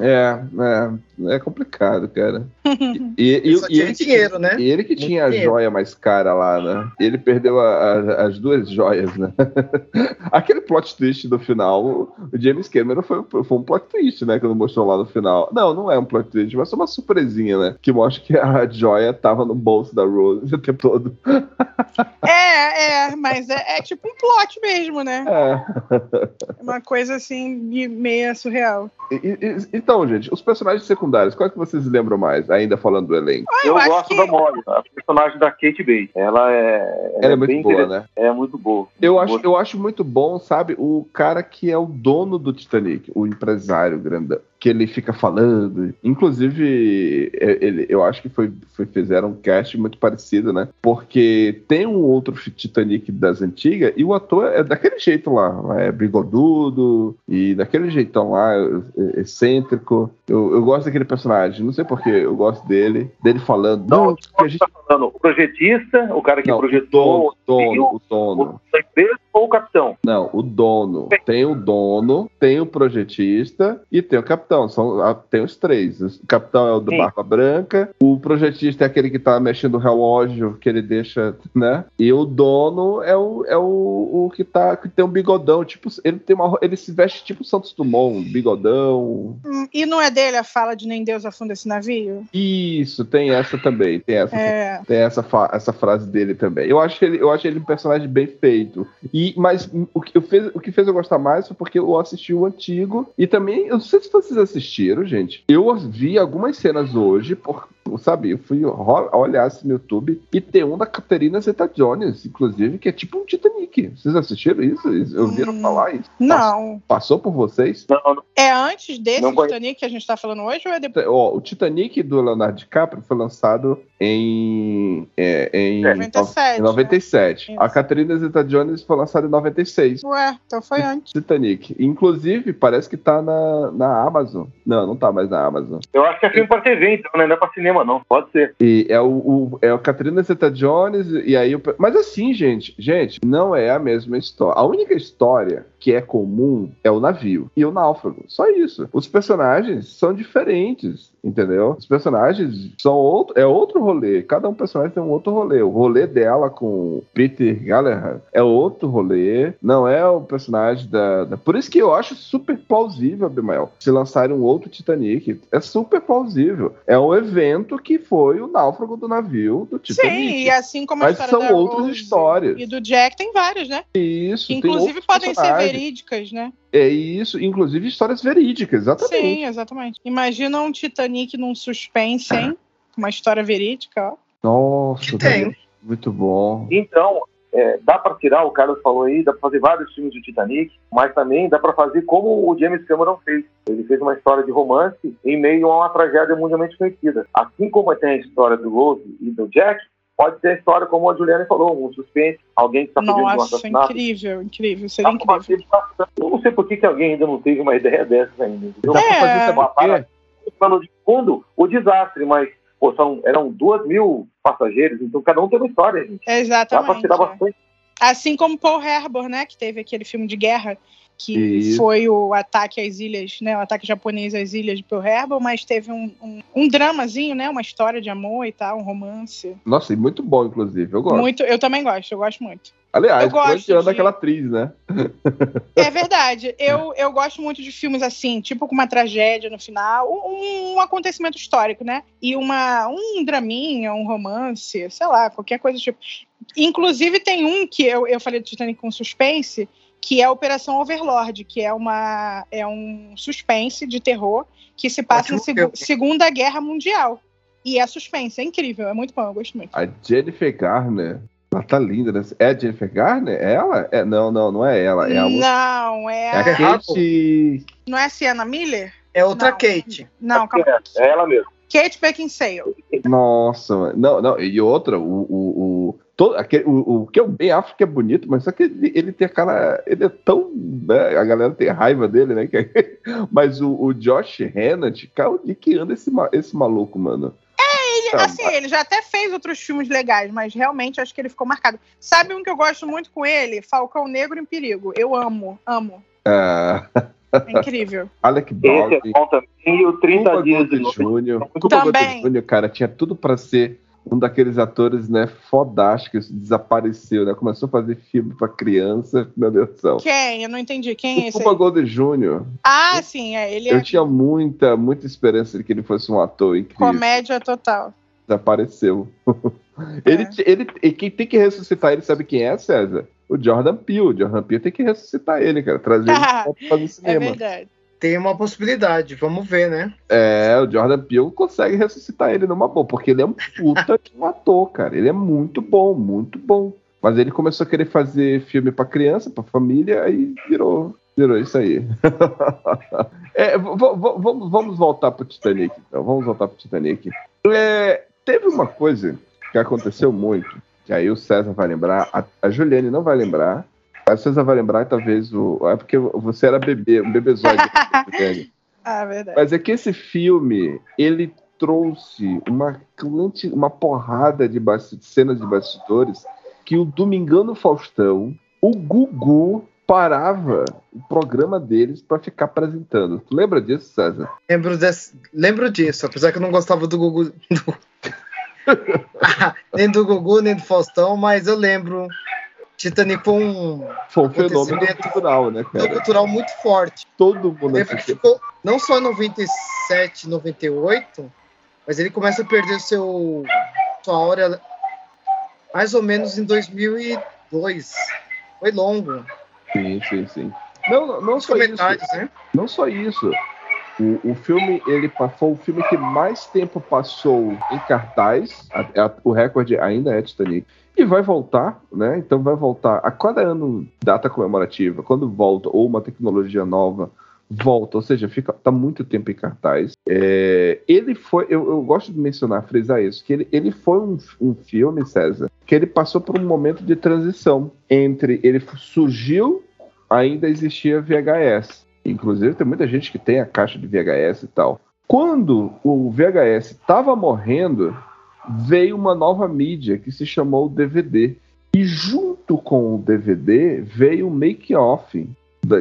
É, é, é complicado, cara. E, e, Ele só e tinha ele, dinheiro, né? e ele que Muito tinha a dinheiro. joia mais cara lá, né? Ele perdeu a- a- as duas joias, né? Aquele plot twist do final, o James Cameron foi, foi um plot twist, né? Quando mostrou lá no final. Não, não é um plot twist, mas é uma surpresinha, né? Que mostra que a joia tava no bolso da Rose o tempo todo. É, é, mas é, é tipo um plot mesmo, né? É. É uma coisa assim, de meia surreal. E- e- então, gente, os personagens secundários, qual é que vocês lembram mais? Ainda falando do elenco. Ah, Eu, eu gosto que- da Molly, a personagem da Kate Bates. Ela é, Ela é muito bem boa, né? É muito boa. Eu Muito acho, boa. eu acho muito bom, sabe, o cara que é o dono do Titanic, o empresário grandão, que ele fica falando. Inclusive, ele, eu acho que foi, foi- fizeram um cast muito parecido, né? Porque tem um outro Titanic das antigas e o ator é daquele jeito lá, é bigodudo e daquele jeitão lá, excêntrico. Eu, eu gosto daquele personagem, não sei porquê, eu gosto dele, dele falando. Não, Não, porque a gente. tá falando o projetista, o cara que Não, projetou dono, o dono, o dono. o da empresa ou o capitão? Não, o dono. Tem o dono, tem o projetista e tem o capitão. São, ah, tem os três. O capitão é o do Sim. Barba Branca, o projetista é aquele que tá mexendo o relógio, que ele deixa, né? E o dono é o, é o, o que tá que tem um bigodão, tipo, ele tem uma ele se veste tipo Santos Dumont, um bigodão. Hum, E não é dele a fala de nem Deus afunda esse navio? Isso, tem essa também, tem essa É. Tem essa, essa frase dele também. Eu acho ele, eu acho ele um personagem bem feito. E, mas o que, eu fez, o que fez eu gostar mais foi porque eu assisti o antigo. E também, eu não sei se vocês assistiram, gente. Eu vi algumas cenas hoje, por, sabe, eu fui olhar assim no YouTube e tem um da Caterina Zeta-Jones, inclusive, que é tipo um Titanic. Vocês assistiram isso? Ouviram Hum. falar isso? Não. Passou por vocês? Não, não. É antes desse Não. Titanic que a gente tá falando hoje ou é depois? Ó, o Titanic do Leonardo DiCaprio foi lançado em, é, em, 97. em 97. Isso. A Caterina Zeta-Jones foi lançada em 96. Né? Ué, então foi antes. Titanic. Inclusive, parece que tá na, na Amazon. Não, não tá mais na Amazon. Eu acho que é filme pra TV, então, né? Não é pra cinema, não. Pode ser. E é o, o é o Caterina Zeta-Jones e aí o, mas assim, gente, gente, não é a mesma história. A única história que é comum é o navio e o náufrago. Só isso. Os personagens são diferentes, entendeu? Os personagens são outro, é outro rolê. Cada um personagem tem um outro rolê. O rolê dela com Peter Gallagher é outro rolê. Não é o personagem da, da- Por isso que eu acho super plausível, Abimael, se lançarem um outro Titanic. É super plausível. É um evento que foi o náufrago do navio do Titanic. Sim, e assim como a Mas história são outras Rose histórias. E do Jack tem várias, né? Isso, inclusive podem ser. Verídicas, né? É isso, inclusive histórias verídicas, exatamente. Sim, exatamente. Imagina um Titanic num suspense, hein? Uma história verídica, ó. Nossa, Que tem. Muito bom. Então, é, dá pra tirar, o Carlos falou aí, dá pra fazer vários filmes de Titanic, mas também dá pra fazer como o James Cameron fez. Ele fez uma história de romance em meio a uma tragédia mundialmente conhecida. Assim como tem a história do Rose e do Jack, pode ter a história, como a Juliana falou, um suspense, alguém que está de um Nossa, assassinato. incrível, incrível. Seria Dá pra incrível. fazer. Eu não sei por que, que alguém ainda não teve uma ideia dessas ainda. entendeu? Dá pra É. fazer sabe o quê? plano de fundo, o desastre, mas pô, são, eram duas mil passageiros, então cada um tem uma história, gente. Dá pra Exatamente. tirar é. bastante. Assim como Paul Harbor, né? Que teve aquele filme de guerra, que Isso. foi o ataque às ilhas, né? O ataque japonês às ilhas de Pearl Harbor, mas teve um, um, um dramazinho, né? Uma história de amor e tal, um romance. Nossa, e muito bom, inclusive. Eu gosto. Muito, eu também gosto, eu gosto muito. Aliás, eu gosto flanqueando de- aquela atriz, né? É verdade. Eu, eu gosto muito de filmes assim, tipo com uma tragédia no final, um, um acontecimento histórico, né? E uma, um draminha, um romance, sei lá, qualquer coisa do tipo. Inclusive, tem um que eu, eu falei do Titanic com suspense, que é a Operação Overlord, que é, uma, é um suspense de terror que se passa Ótimo na filme. Segunda Guerra Mundial. E é suspense, é incrível, é muito bom, eu gosto muito. A Jennifer Garner. Ela tá linda, né? É a Jennifer Garner? É ela? É, não, não, não é ela. É a, Não, é é a, a Kate. não é a Sienna Miller? É outra Não. Kate. Não, calma. É, é ela mesmo. Kate Beckinsale. Nossa, não, não. E outra, o. o, o todo, aquele, o, o que eu bem acho que é bonito, mas só que ele, ele tem a cara. Ele é tão. Né, a galera tem raiva dele, né? que- mas o, o Josh Hannett, cara, onde que anda esse, esse maluco, mano? Tá, Assim, ele já até fez outros filmes legais, mas realmente acho que ele ficou marcado. Sabe um que eu gosto muito com ele? Falcão Negro em Perigo. Eu amo, amo. ah, É incrível. Alec Esse é Baldwin. bom também. E o 30 Cuba dias de. Muito Cuba Também. Gooding Jr., cara, tinha tudo pra ser um daqueles atores, né, fodásticos, desapareceu, né? Começou a fazer filme pra criança, meu Deus do céu. Quem? Eu não entendi. Quem é O esse Cuba? Gooding Jr., Ah, sim, é. Ele é eu tinha muita, muita esperança de que ele fosse um ator incrível. comédia total. Desapareceu. É. ele, ele, e quem tem que ressuscitar ele, sabe quem é, César? O Jordan Peele. O Jordan Peele tem que ressuscitar ele, cara. Trazer ele pra fazer É cinema. verdade. Tem uma possibilidade, vamos ver, né? É, o Jordan Peele consegue ressuscitar ele numa boa, porque ele é um puta de um ator, cara. Ele é muito bom, muito bom. Mas ele começou a querer fazer filme pra criança, pra família, aí virou, virou isso aí. É, vamos, vamos voltar pro Titanic, então. Vamos voltar pro Titanic. É, teve uma coisa que aconteceu muito, que aí o César vai lembrar, a, a Juliane não vai lembrar. A César vai lembrar, talvez o. É porque você era bebê, um bebezóide. Ah, verdade. Mas é que esse filme, ele trouxe uma, quanti- uma porrada de basti- cenas de bastidores que o Domingão no Faustão, o Gugu parava o programa deles pra ficar apresentando. Tu lembra disso, César? Lembro, desse, lembro disso, apesar que eu não gostava do Gugu. do- Ah, nem do Gugu, nem do Faustão, mas eu lembro. Titanic foi um Foi um fenômeno cultural, né, cara? cultural muito forte. Todo mundo assistiu. ficou não só em 97, 98, mas ele começa a perder seu sua aura mais ou menos em 2002. Foi longo. Sim, sim, sim. Não, não, Os só isso. né? Não só isso. O, o filme, ele foi o filme que mais tempo passou em cartaz. A- a- o recorde ainda é Titanic. E vai voltar, né? Então vai voltar a cada ano, data comemorativa, quando volta, ou uma tecnologia nova, volta, ou seja, fica tá muito tempo em cartaz. É, ele foi, eu, eu gosto de mencionar, frisar isso, que ele, ele foi um, um filme, César, que ele passou por um momento de transição entre ele surgiu, ainda existia VHS. Inclusive tem muita gente que tem a caixa de VHS e tal. Quando o VHS estava morrendo, veio uma nova mídia que se chamou DVD. E junto com o DVD veio o make-off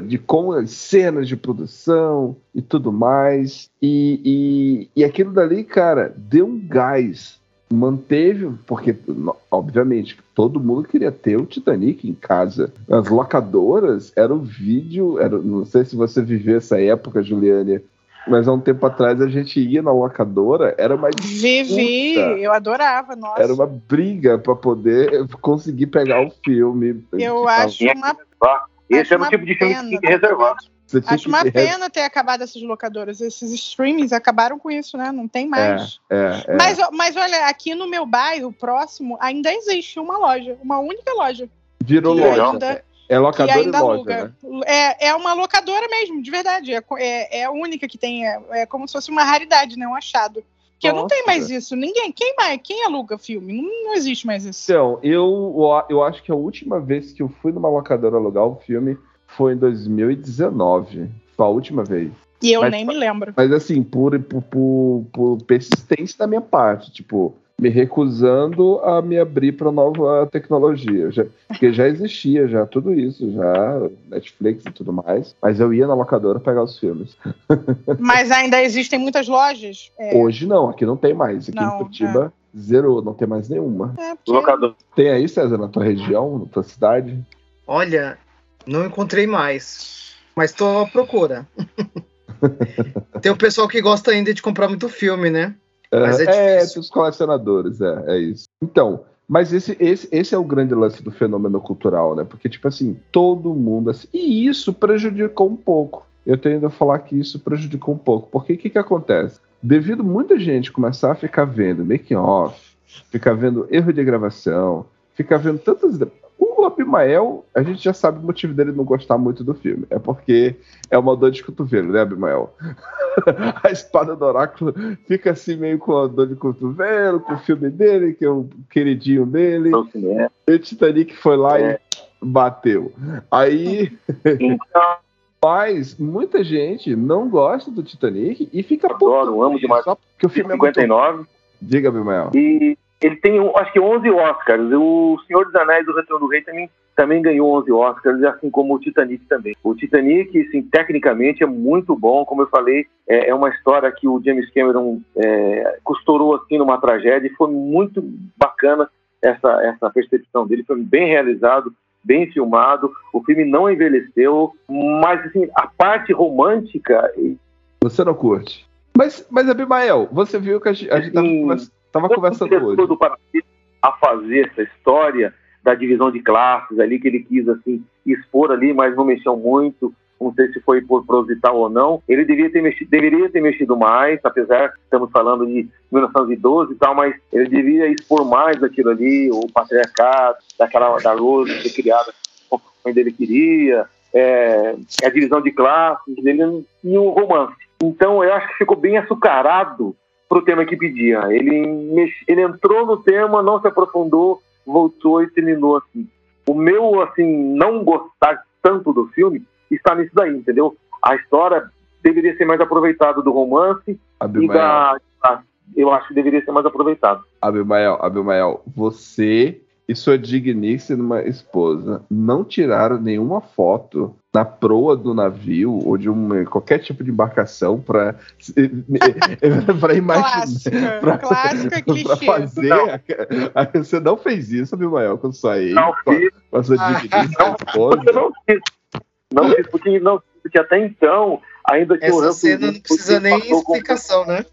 de como as cenas de produção e tudo mais. E, e, e aquilo dali, cara, deu um gás. Manteve, porque, obviamente, todo mundo queria ter o Titanic em casa. As locadoras era o vídeo. Era, não sei se você viveu essa época, Juliane, mas há um tempo atrás a gente ia na locadora, era uma Vivi, Puta. eu adorava, nossa. era uma briga para poder conseguir pegar o filme. Eu Que acho tinha uma, Esse acho era o uma tipo de filme que tinha que reservar. Acho uma pena ter acabado essas locadoras. Esses streamings acabaram com isso, né? Não tem mais. É, é. Mas, mas olha, aqui no meu bairro, próximo, ainda existe uma loja, uma única loja. Virou loja. ainda- É Que locadora e loja, aluga. né? É, é uma locadora mesmo, de verdade. É, é, é a única que tem. É, é como se fosse uma raridade, né? Um achado. Porque não tem Nossa. mais isso. Ninguém. Quem mais? Quem aluga filme? Não, não existe mais isso. Então, eu, eu acho que a última vez que eu fui numa locadora alugar um filme foi em 2019. Foi a última vez. E eu Mas- nem me lembro. Mas assim, por, por, por, por persistência da minha parte, tipo, me recusando a me abrir para nova tecnologia. Já, porque já existia já tudo isso, já Netflix e tudo mais. Mas eu ia na locadora pegar os filmes. Mas ainda existem muitas lojas. É, Hoje não, aqui não tem mais. Aqui Não, em Curitiba zerou, não tem mais nenhuma. é porque- Locador. Tem aí, César, na tua região, na tua cidade? Olha, não encontrei mais. Mas tô à procura. Tem o pessoal que gosta ainda de comprar muito filme, né? Mas é é, difícil. dos colecionadores, é, é isso. Então, mas esse, esse, esse é o grande lance do fenômeno cultural, né? Porque, tipo assim, todo mundo. Assim, e isso prejudicou um pouco. Eu tenho a falar que isso prejudicou um pouco. Porque o que, que acontece? Devido muita gente começar a ficar vendo making off, ficar vendo erro de gravação, ficar vendo tantas. O Abimael, a gente já sabe o motivo dele não gostar muito do filme. É porque é uma dor de cotovelo, né, Abimael? a espada do oráculo fica assim meio com a dor de cotovelo, com o filme dele, que é o queridinho dele. cinema. E o Titanic foi lá É. e bateu. Aí, Então, mas muita gente não gosta do Titanic e fica Adoro, puto amo demais. Só porque o filme é muito... 59. Diga, Abimael. E ele tem, acho que 11 Oscars. O Senhor dos Anéis do Retorno do Rei também, também ganhou 11 Oscars, assim como o Titanic também. O Titanic, assim, tecnicamente, é muito bom. Como eu falei, é, é uma história que o James Cameron é, costurou assim numa tragédia e foi muito bacana essa, essa percepção dele. Foi bem realizado, bem filmado. O filme não envelheceu, mas assim, a parte romântica Você não curte. Mas, mas Abimael, você viu que a gente, a gente tava, Sim. conversa- tava Quando conversando hoje. do a fazer essa história da divisão de classes ali que ele quis assim expor ali, mas não mexeu muito. Não sei se foi por proposital ou não. Ele deveria ter mexido, deveria ter mexido mais, apesar que estamos falando de 1912 e tal, mas ele deveria expor mais aquilo ali, o patriarcado, daquela da Rose ser criada mãe dele queria, é, a divisão de classes dele e o romance. Então eu acho que ficou bem açucarado pro tema que pedia. Ele, mex- ele entrou no tema, não se aprofundou, voltou e terminou assim. O meu, assim, não gostar tanto do filme está nisso daí, entendeu? A história deveria ser mais aproveitada do romance e Abimael, da... da- Eu acho que deveria ser mais aproveitado. Abimael, Abimael, você e sua digníssima esposa não tiraram nenhuma foto na proa do navio ou de uma, qualquer tipo de embarcação para para imaginar. Clichê. fazer. Não. a- a- você não fez isso, Abimael, com sua ex, Não com fiz. com a sua Ah. digníssima esposa. Não fiz. Não fiz, porque, não, porque até então ainda tinha o Essa cena não precisa nem passou com- explicação, né?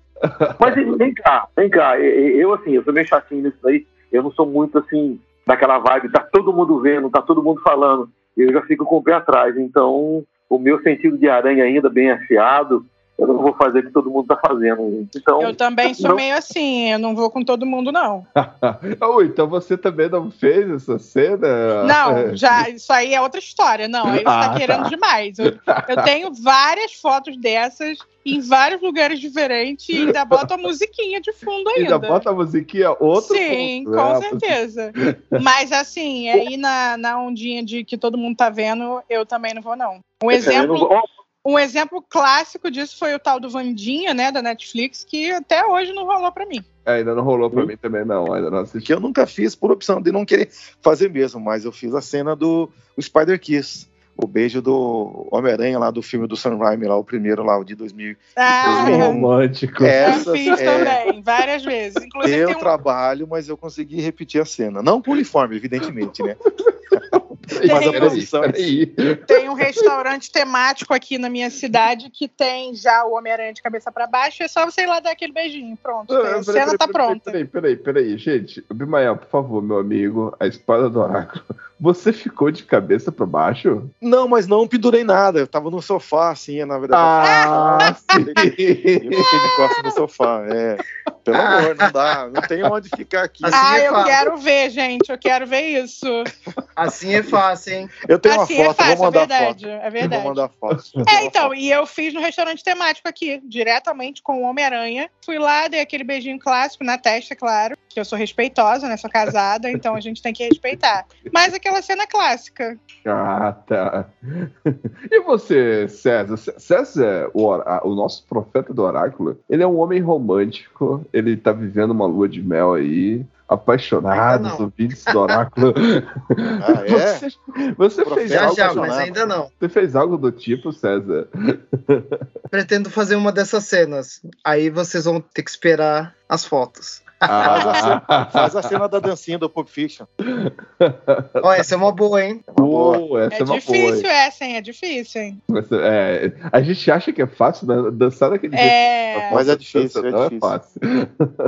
Mas vem cá, vem cá. Eu, assim, eu sou meio chatinho nisso daí. Eu não sou muito, assim, daquela vibe. Tá todo mundo vendo, tá todo mundo falando. Eu já fico com o pé atrás. Então, o meu sentido de aranha ainda bem afiado. Eu não vou fazer o que todo mundo tá fazendo. Então, Eu também sou não- meio assim, eu não vou com todo mundo, não. oh, então você também não fez essa cena? Não, já, isso aí é outra história. Não, aí você Ah, tá querendo tá. demais. Eu, eu tenho várias fotos dessas em vários lugares diferentes e ainda boto a musiquinha de fundo ainda. Ainda bota a musiquinha, outro Sim, ponto, com né? certeza. Mas assim, aí na, na ondinha de que todo mundo tá vendo, eu também não vou, não. Um exemplo, um exemplo clássico disso foi o tal do Vandinha, né, da Netflix, que até hoje não rolou pra mim. É, ainda não rolou pra mim também, não. Ainda não assisti. que eu nunca fiz por opção de não querer fazer mesmo, mas eu fiz a cena do o Spider Kiss. O beijo do Homem-Aranha lá do filme do Sam Raimi, lá, o primeiro lá, o de 2000. Ah, Uhum. romântico. É. eu fiz é- também, várias vezes. Inclusive tem um, trabalho, mas eu consegui repetir a cena. Não com uniforme, evidentemente, né? Mas a posição- peraí. tem um restaurante temático aqui na minha cidade que tem já o Homem-Aranha de cabeça pra baixo, é só você ir lá dar aquele beijinho. Pronto, Ah, a cena peraí, tá peraí, pronta. Peraí, peraí, peraí, gente. Bimael, por favor, meu amigo, a espada do oráculo. Você ficou de cabeça pra baixo? Não, mas não pendurei nada. Eu tava no sofá, assim, na verdade. Ah, Eu sim. fiquei de costas no sofá. É. Pelo amor, não dá. Não tem onde ficar aqui. Assim Ah, é eu quero ver, gente, eu quero ver isso. Assim é fácil, hein? Eu tenho assim uma é foto, fácil, vou é mandar verdade, foto. é verdade. Vou mandar foto. É, então, e eu fiz no restaurante temático aqui, diretamente com o Homem-Aranha. Fui lá, dei aquele beijinho clássico na testa, claro, que eu sou respeitosa, né? Sou casada, então a gente tem que respeitar. Mas aquela cena clássica. Ah, tá. E você, César? César, o, o nosso profeta do oráculo, ele é um homem romântico, ele tá vivendo uma lua de mel aí, apaixonado, ouvintes do oráculo. Ah, é? Você, você fez Já, algo, já, mas ainda não. você fez algo do tipo, César? Pretendo fazer uma dessas cenas. Aí vocês vão ter que esperar as fotos. Ah, Faz a cena da dancinha do Pulp Fiction. Ó, essa é uma boa, hein? É uma boa. Essa É é uma difícil boa. essa, hein? É difícil, hein? É, a gente acha que é fácil né? dançar daquele jeito. É, Mas é difícil, é não difícil. é fácil.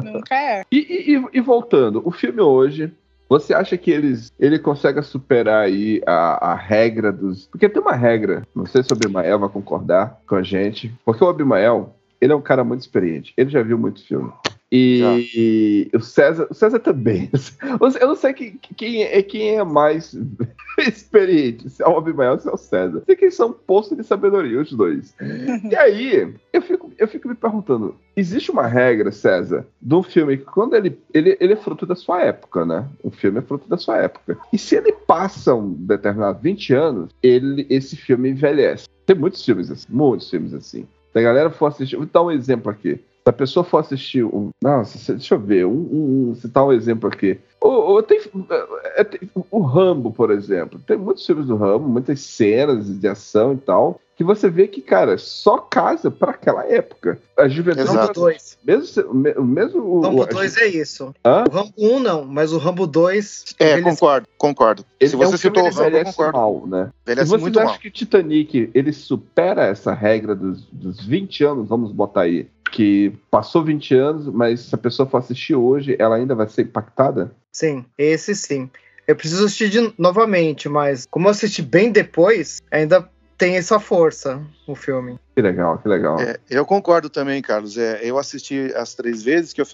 nunca é. E, e- e- e voltando, o filme hoje, você acha que eles, ele consegue superar aí a, a regra dos. Porque tem uma regra, não sei se o Abimael vai concordar com a gente, porque o Abimael, ele é um cara muito experiente, ele já viu muito filme. E, o César, o César também. Eu não sei quem, quem é, quem é mais experiente, se é o Abimael ou se é o César. Sei que eles são um poço de sabedoria, os dois. E aí, eu fico, eu fico me perguntando: existe uma regra, César, de um filme que quando ele, ele, ele é fruto da sua época, né? O filme é fruto da sua época. E se ele passa um determinado 20 anos, ele, esse filme envelhece. Tem muitos filmes assim, muitos filmes assim. Se a galera for assistir, vou dar um exemplo aqui. Se a pessoa for assistir um. Nossa, deixa eu ver, um, um, um citar um exemplo aqui. O, o- tem, é, tem- o Rambo, por exemplo. Tem muitos filmes do Rambo, muitas cenas de ação e tal, que você vê que, cara, só casa para aquela época. A juventude. Exato. Rambo 2. Mesmo, se- me- mesmo o. Rambo a 2 gente- é isso. Hã? O Rambo 1 não, mas o Rambo 2. É, ele- concordo, concordo. ele Se é você um filme citou o que Rambo, concordo. mal, né? Envelhece vocês muito acham mal. que Titanic ele supera essa regra dos, dos 20 anos, vamos botar aí, que passou 20 anos, mas se a pessoa for assistir hoje, ela ainda vai ser impactada? Sim, esse sim. Eu preciso assistir de- novamente, mas como eu assisti bem depois, ainda tem essa força o filme. Que legal, que legal. É, eu concordo também, Carlos. É, eu assisti as três vezes que eu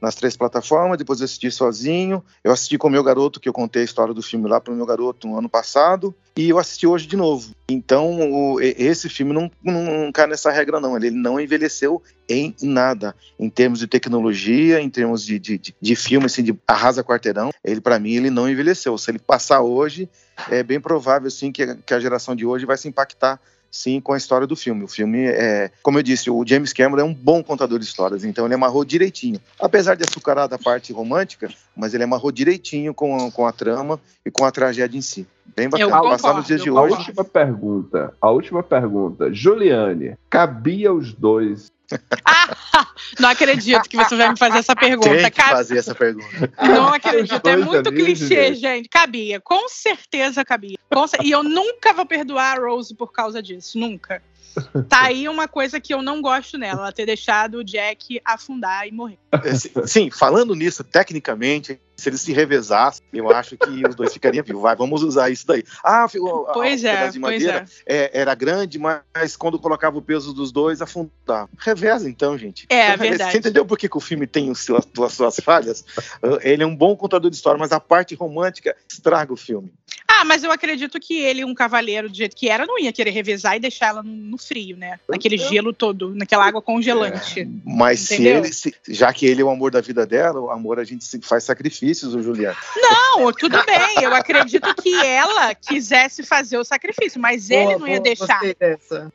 nas três plataformas, depois eu assisti sozinho. Eu assisti com o meu garoto, que eu contei a história do filme lá para o meu garoto no ano passado, e eu assisti hoje de novo. Então, o- esse filme não, não cai nessa regra, não. Ele não envelheceu em nada, em termos de tecnologia, em termos de, de, de, de filme, assim, de arrasa quarteirão. Ele, para mim, ele não envelheceu. Se ele passar hoje, é bem provável, sim, que, que a geração de hoje vai se impactar sim com a história do filme. O filme é, como eu disse, o James Cameron é um bom contador de histórias, então ele amarrou direitinho. Apesar de açucarar a parte romântica, mas ele amarrou direitinho com com a trama e com a tragédia em si. Bem bacana. concordo, Passar nos dias de eu A hoje. última pergunta, a última pergunta. Juliane, cabia os dois? Não acredito que você vai me fazer essa pergunta. Tem que Cabe- fazer essa pergunta. Não acredito, é muito clichê, gente. Cabia, com certeza cabia. Com cer- E eu nunca vou perdoar a Rose por causa disso, nunca. Tá aí uma coisa que eu não gosto nela, ela ter deixado o Jack afundar e morrer. É, sim, falando nisso, tecnicamente, se eles se revezassem, eu acho que os dois ficariam vivos. Vai, vamos usar isso daí. Ah, o, pois a, é, pedaço de madeira é. é, era grande, mas quando colocava o peso dos dois, afundava. Reveza então, gente. É, Então, verdade. Você entendeu por que, que o filme tem os as suas falhas? Uh, Ele é um bom contador de história, mas a parte romântica estraga o filme. Ah, mas eu acredito que ele, um cavaleiro do jeito que era, não ia querer revezar e deixar ela no, no frio, né? Naquele gelo todo, naquela água congelante. Mas se Entendeu? ele, se- já que ele é o amor da vida dela, o amor a gente se- faz sacrifícios, o Juliano. Não, tudo bem. Eu acredito que ela quisesse fazer o sacrifício, mas ele Boa, não ia boa, deixar.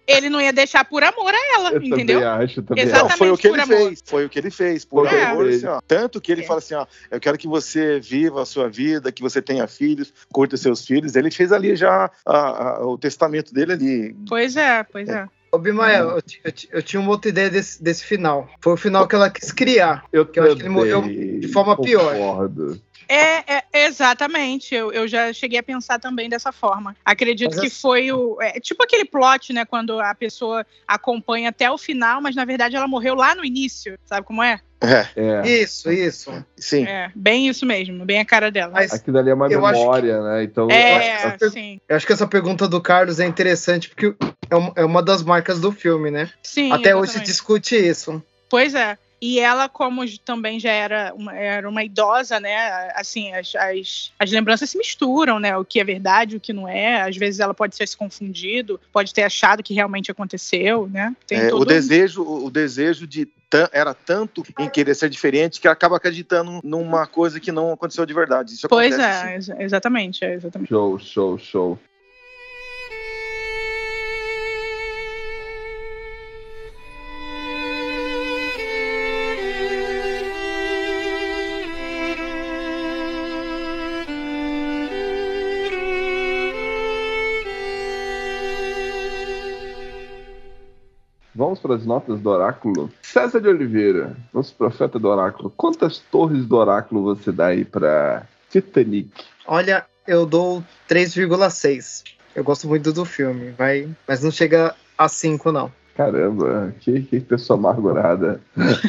Ele não ia deixar por amor a ela, Eu entendeu? também acho, também Exato. Não, foi o que ele amor. fez. Foi o que ele fez. Por que amor, ele assim, ó. Tanto que ele É. fala assim, ó, eu quero que você viva a sua vida, que você tenha filhos, curta seus filhos. Ele fez ali já a- a- o testamento dele ali. Pois é, pois é. Ô, Bimael, eu, ti- eu ti- eu tinha uma outra ideia desse, desse final. Foi o final que ela quis criar. Eu, Que eu acho que ele morreu de forma pior. Concordo. É, é, exatamente. Eu, eu já cheguei a pensar também dessa forma. Acredito Mas que assim- foi o. É, tipo aquele plot, né? Quando a pessoa acompanha até o final, mas na verdade ela morreu lá no início. Sabe como é? É, É. Isso, isso. sim. É, bem isso mesmo, bem a cara dela. Mas Aquilo ali é uma Eu acho memória, né? Então, é, essa per- sim. eu acho que essa pergunta do Carlos é interessante porque é uma, é uma das marcas do filme, né? Sim. Até hoje se exatamente. discute isso. Pois é. E ela, como também já era uma, era uma idosa, né? Assim, as, as, as lembranças se misturam, né? O que é verdade, o que não é. Às vezes ela pode ter se confundido, pode ter achado que realmente aconteceu, né? Tem É, todo o desejo, o o desejo de era tanto em querer ser diferente que acaba acreditando numa coisa que não aconteceu de verdade. Isso Pois acontece, é, sim. exatamente, é, exatamente. show, show, show. Vamos para as notas do oráculo. César de Oliveira, nosso profeta do oráculo. Quantas torres do oráculo você dá aí para Titanic? Olha, eu dou 3,6. Eu gosto muito do filme, vai, mas não chega a 5 não. Caramba, que, que pessoa amargurada.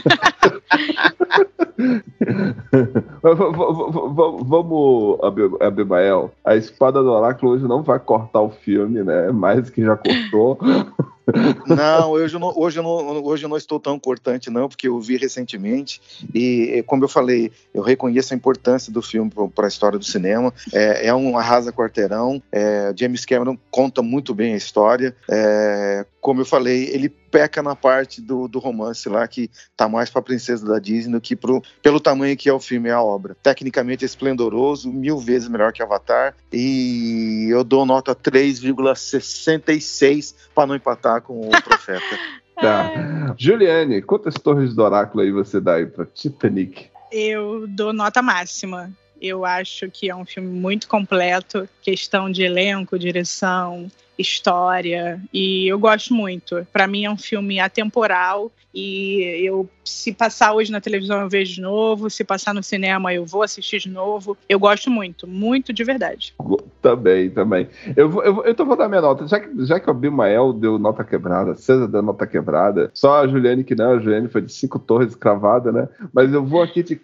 Vamos, Abi- Abimael. A espada do oráculo hoje não vai cortar o filme, né? Mais que já cortou. Não, hoje eu não, hoje, eu não, hoje eu não estou tão cortante, não, porque eu vi recentemente. E, como eu falei, eu reconheço a importância do filme para a história do cinema. É, é um arrasa quarteirão. É, James Cameron conta muito bem a história. É, como eu falei, ele peca na parte do, do romance lá, que tá mais para Princesa da Disney do que pro, pelo tamanho que é o filme e a obra. Tecnicamente é esplendoroso, mil vezes melhor que Avatar. E eu dou nota 3,66 para não empatar com o Profeta. Tá. Juliane, quantas torres do oráculo aí você dá aí pra Titanic? Eu dou nota máxima. Eu acho que é um filme muito completo, questão de elenco, direção, história, e eu gosto muito. Para mim é um filme atemporal e eu se passar hoje na televisão eu vejo de novo, se passar no cinema eu vou assistir de novo. Eu gosto muito, muito de verdade. Também, também. Eu vou, eu, vou- eu vou dar minha nota. Já que, já que o Abimael deu nota quebrada, César deu nota quebrada, só a Juliane que não, a Juliane foi de cinco torres cravada, né? Mas eu vou aqui de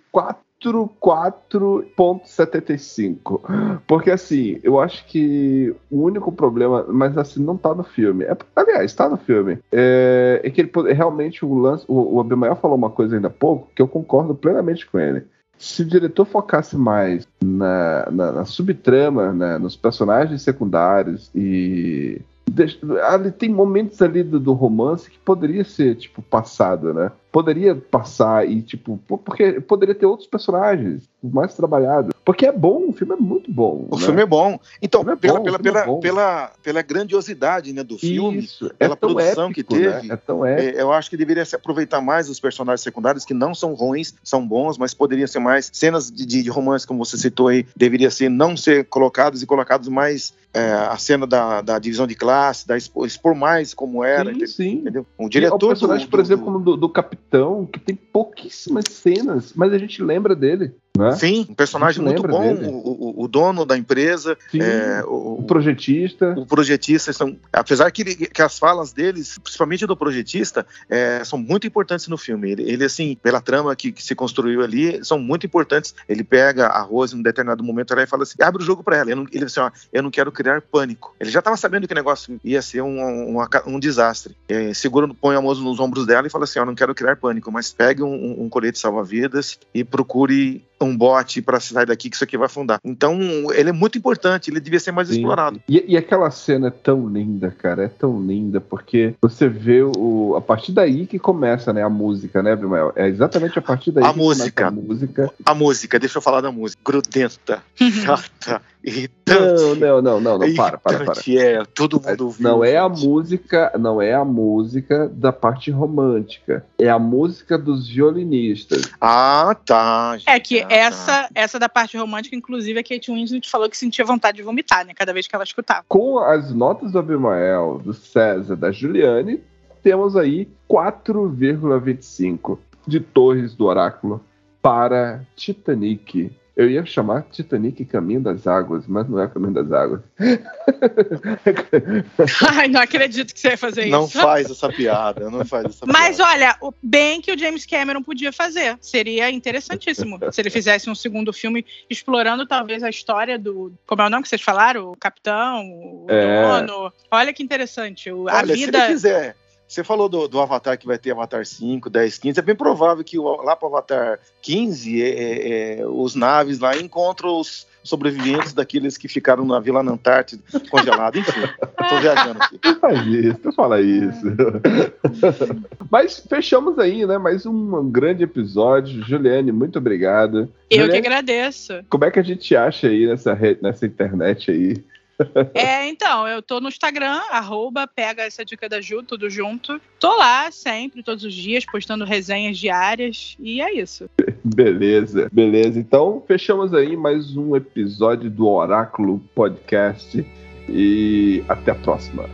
4,4.75. Porque assim, eu acho que o único problema, mas assim, não tá no filme. É, aliás, tá no filme. É, é que ele realmente o lance. O, o Abimael falou uma coisa ainda há pouco que eu concordo plenamente com ele. Se o diretor focasse mais na, na, na subtrama, né, nos personagens secundários e. deixa- ali tem momentos ali do, do romance que poderia ser, tipo, passado, né? Poderia passar e, tipo, porque poderia ter outros personagens mais trabalhados. Porque é bom, o filme é muito bom. O né? filme é bom. Então, é pela, bom, pela, é pela, bom. pela, pela grandiosidade né, do filme, Isso, pela é produção épico, que teve, Né? É tão épico. É, eu acho que deveria se aproveitar mais os personagens secundários, que não são ruins, são bons, mas poderiam ser mais. Cenas de, de romance, como você citou aí, deveria ser não ser colocados e colocados mais é, a cena da, da divisão de classe, da expor, expor mais como era, sim, entendeu? sim. entendeu? O E diretor. o personagem, do- por do- exemplo, como do, do Capitão, que tem pouquíssimas cenas, mas a gente lembra dele. Né? Sim, um personagem muito bom, o, o- o dono da empresa, Sim, é, o o, projetista. o projetista são, apesar que, ele- que as falas deles, principalmente do projetista, é, são muito importantes no filme. Ele, ele, assim, pela trama que, que se construiu ali, são muito importantes. Ele pega a Rose em um determinado momento ela e fala assim, abre o jogo para ela. Eu não, ele assim, ó, eu não quero criar pânico. Ele já estava sabendo que o negócio ia ser um, um, um desastre. É, segura, põe a mão nos ombros dela e fala assim, ó, não quero criar pânico, mas pegue um, um, um colete salva-vidas e procure um bote para sair daqui que isso aqui vai afundar. Então, ele é muito importante, ele devia ser mais Sim. explorado. E, e aquela cena é tão linda, cara, é tão linda, porque você vê o. A partir daí que começa, né, a música, né, Abimael? É exatamente a partir daí A que começa música. a música. A música, deixa eu falar da música. Grudenta, chata, Não, irritante. não, não, não, não, para, para, para. irritante, É, todo mundo ouviu. Não é a música, não é a música da parte romântica, é a música dos violinistas. Ah, tá. gente, É que ah, tá. essa, essa da parte romântica, inclusive, a Kate Winslet falou que sentia vontade de vomitar, né? Cada vez que ela escutava. Com as notas do Abimael, do César, da Juliane, temos aí 4,25 de torres do oráculo para Titanic. Eu ia chamar Titanic Caminho das Águas, mas não é Caminho das Águas. Ai, não acredito que você ia fazer Não isso. faz essa piada, não faz essa Mas piada. olha, o bem que o James Cameron podia fazer. Seria interessantíssimo se ele fizesse um segundo filme explorando talvez a história do. Como é o nome que vocês falaram? O capitão, o É. dono. Olha que interessante. o- a Olha, se vida. ele quiser. Você falou do, do Avatar que vai ter Avatar 5, 10, 15. É bem provável que o- lá para Avatar 15, é, é, é, os naves lá encontram os sobreviventes daqueles que ficaram na Vila na Antártida congelado. Enfim, eu tô viajando aqui. Não faz isso, não fala isso. Mas fechamos aí, né? Mais um grande episódio. Juliane, muito obrigado. Eu que Juliane, agradeço. Como é que a gente acha aí nessa, rede, nessa internet aí? É, então, eu tô no Instagram, arroba, pega essa dica da Ju, tudo junto. Tô lá sempre, todos os dias, postando resenhas diárias. E é isso. Beleza, beleza. Então, fechamos aí mais um episódio do Oráculo Podcast. E até a próxima.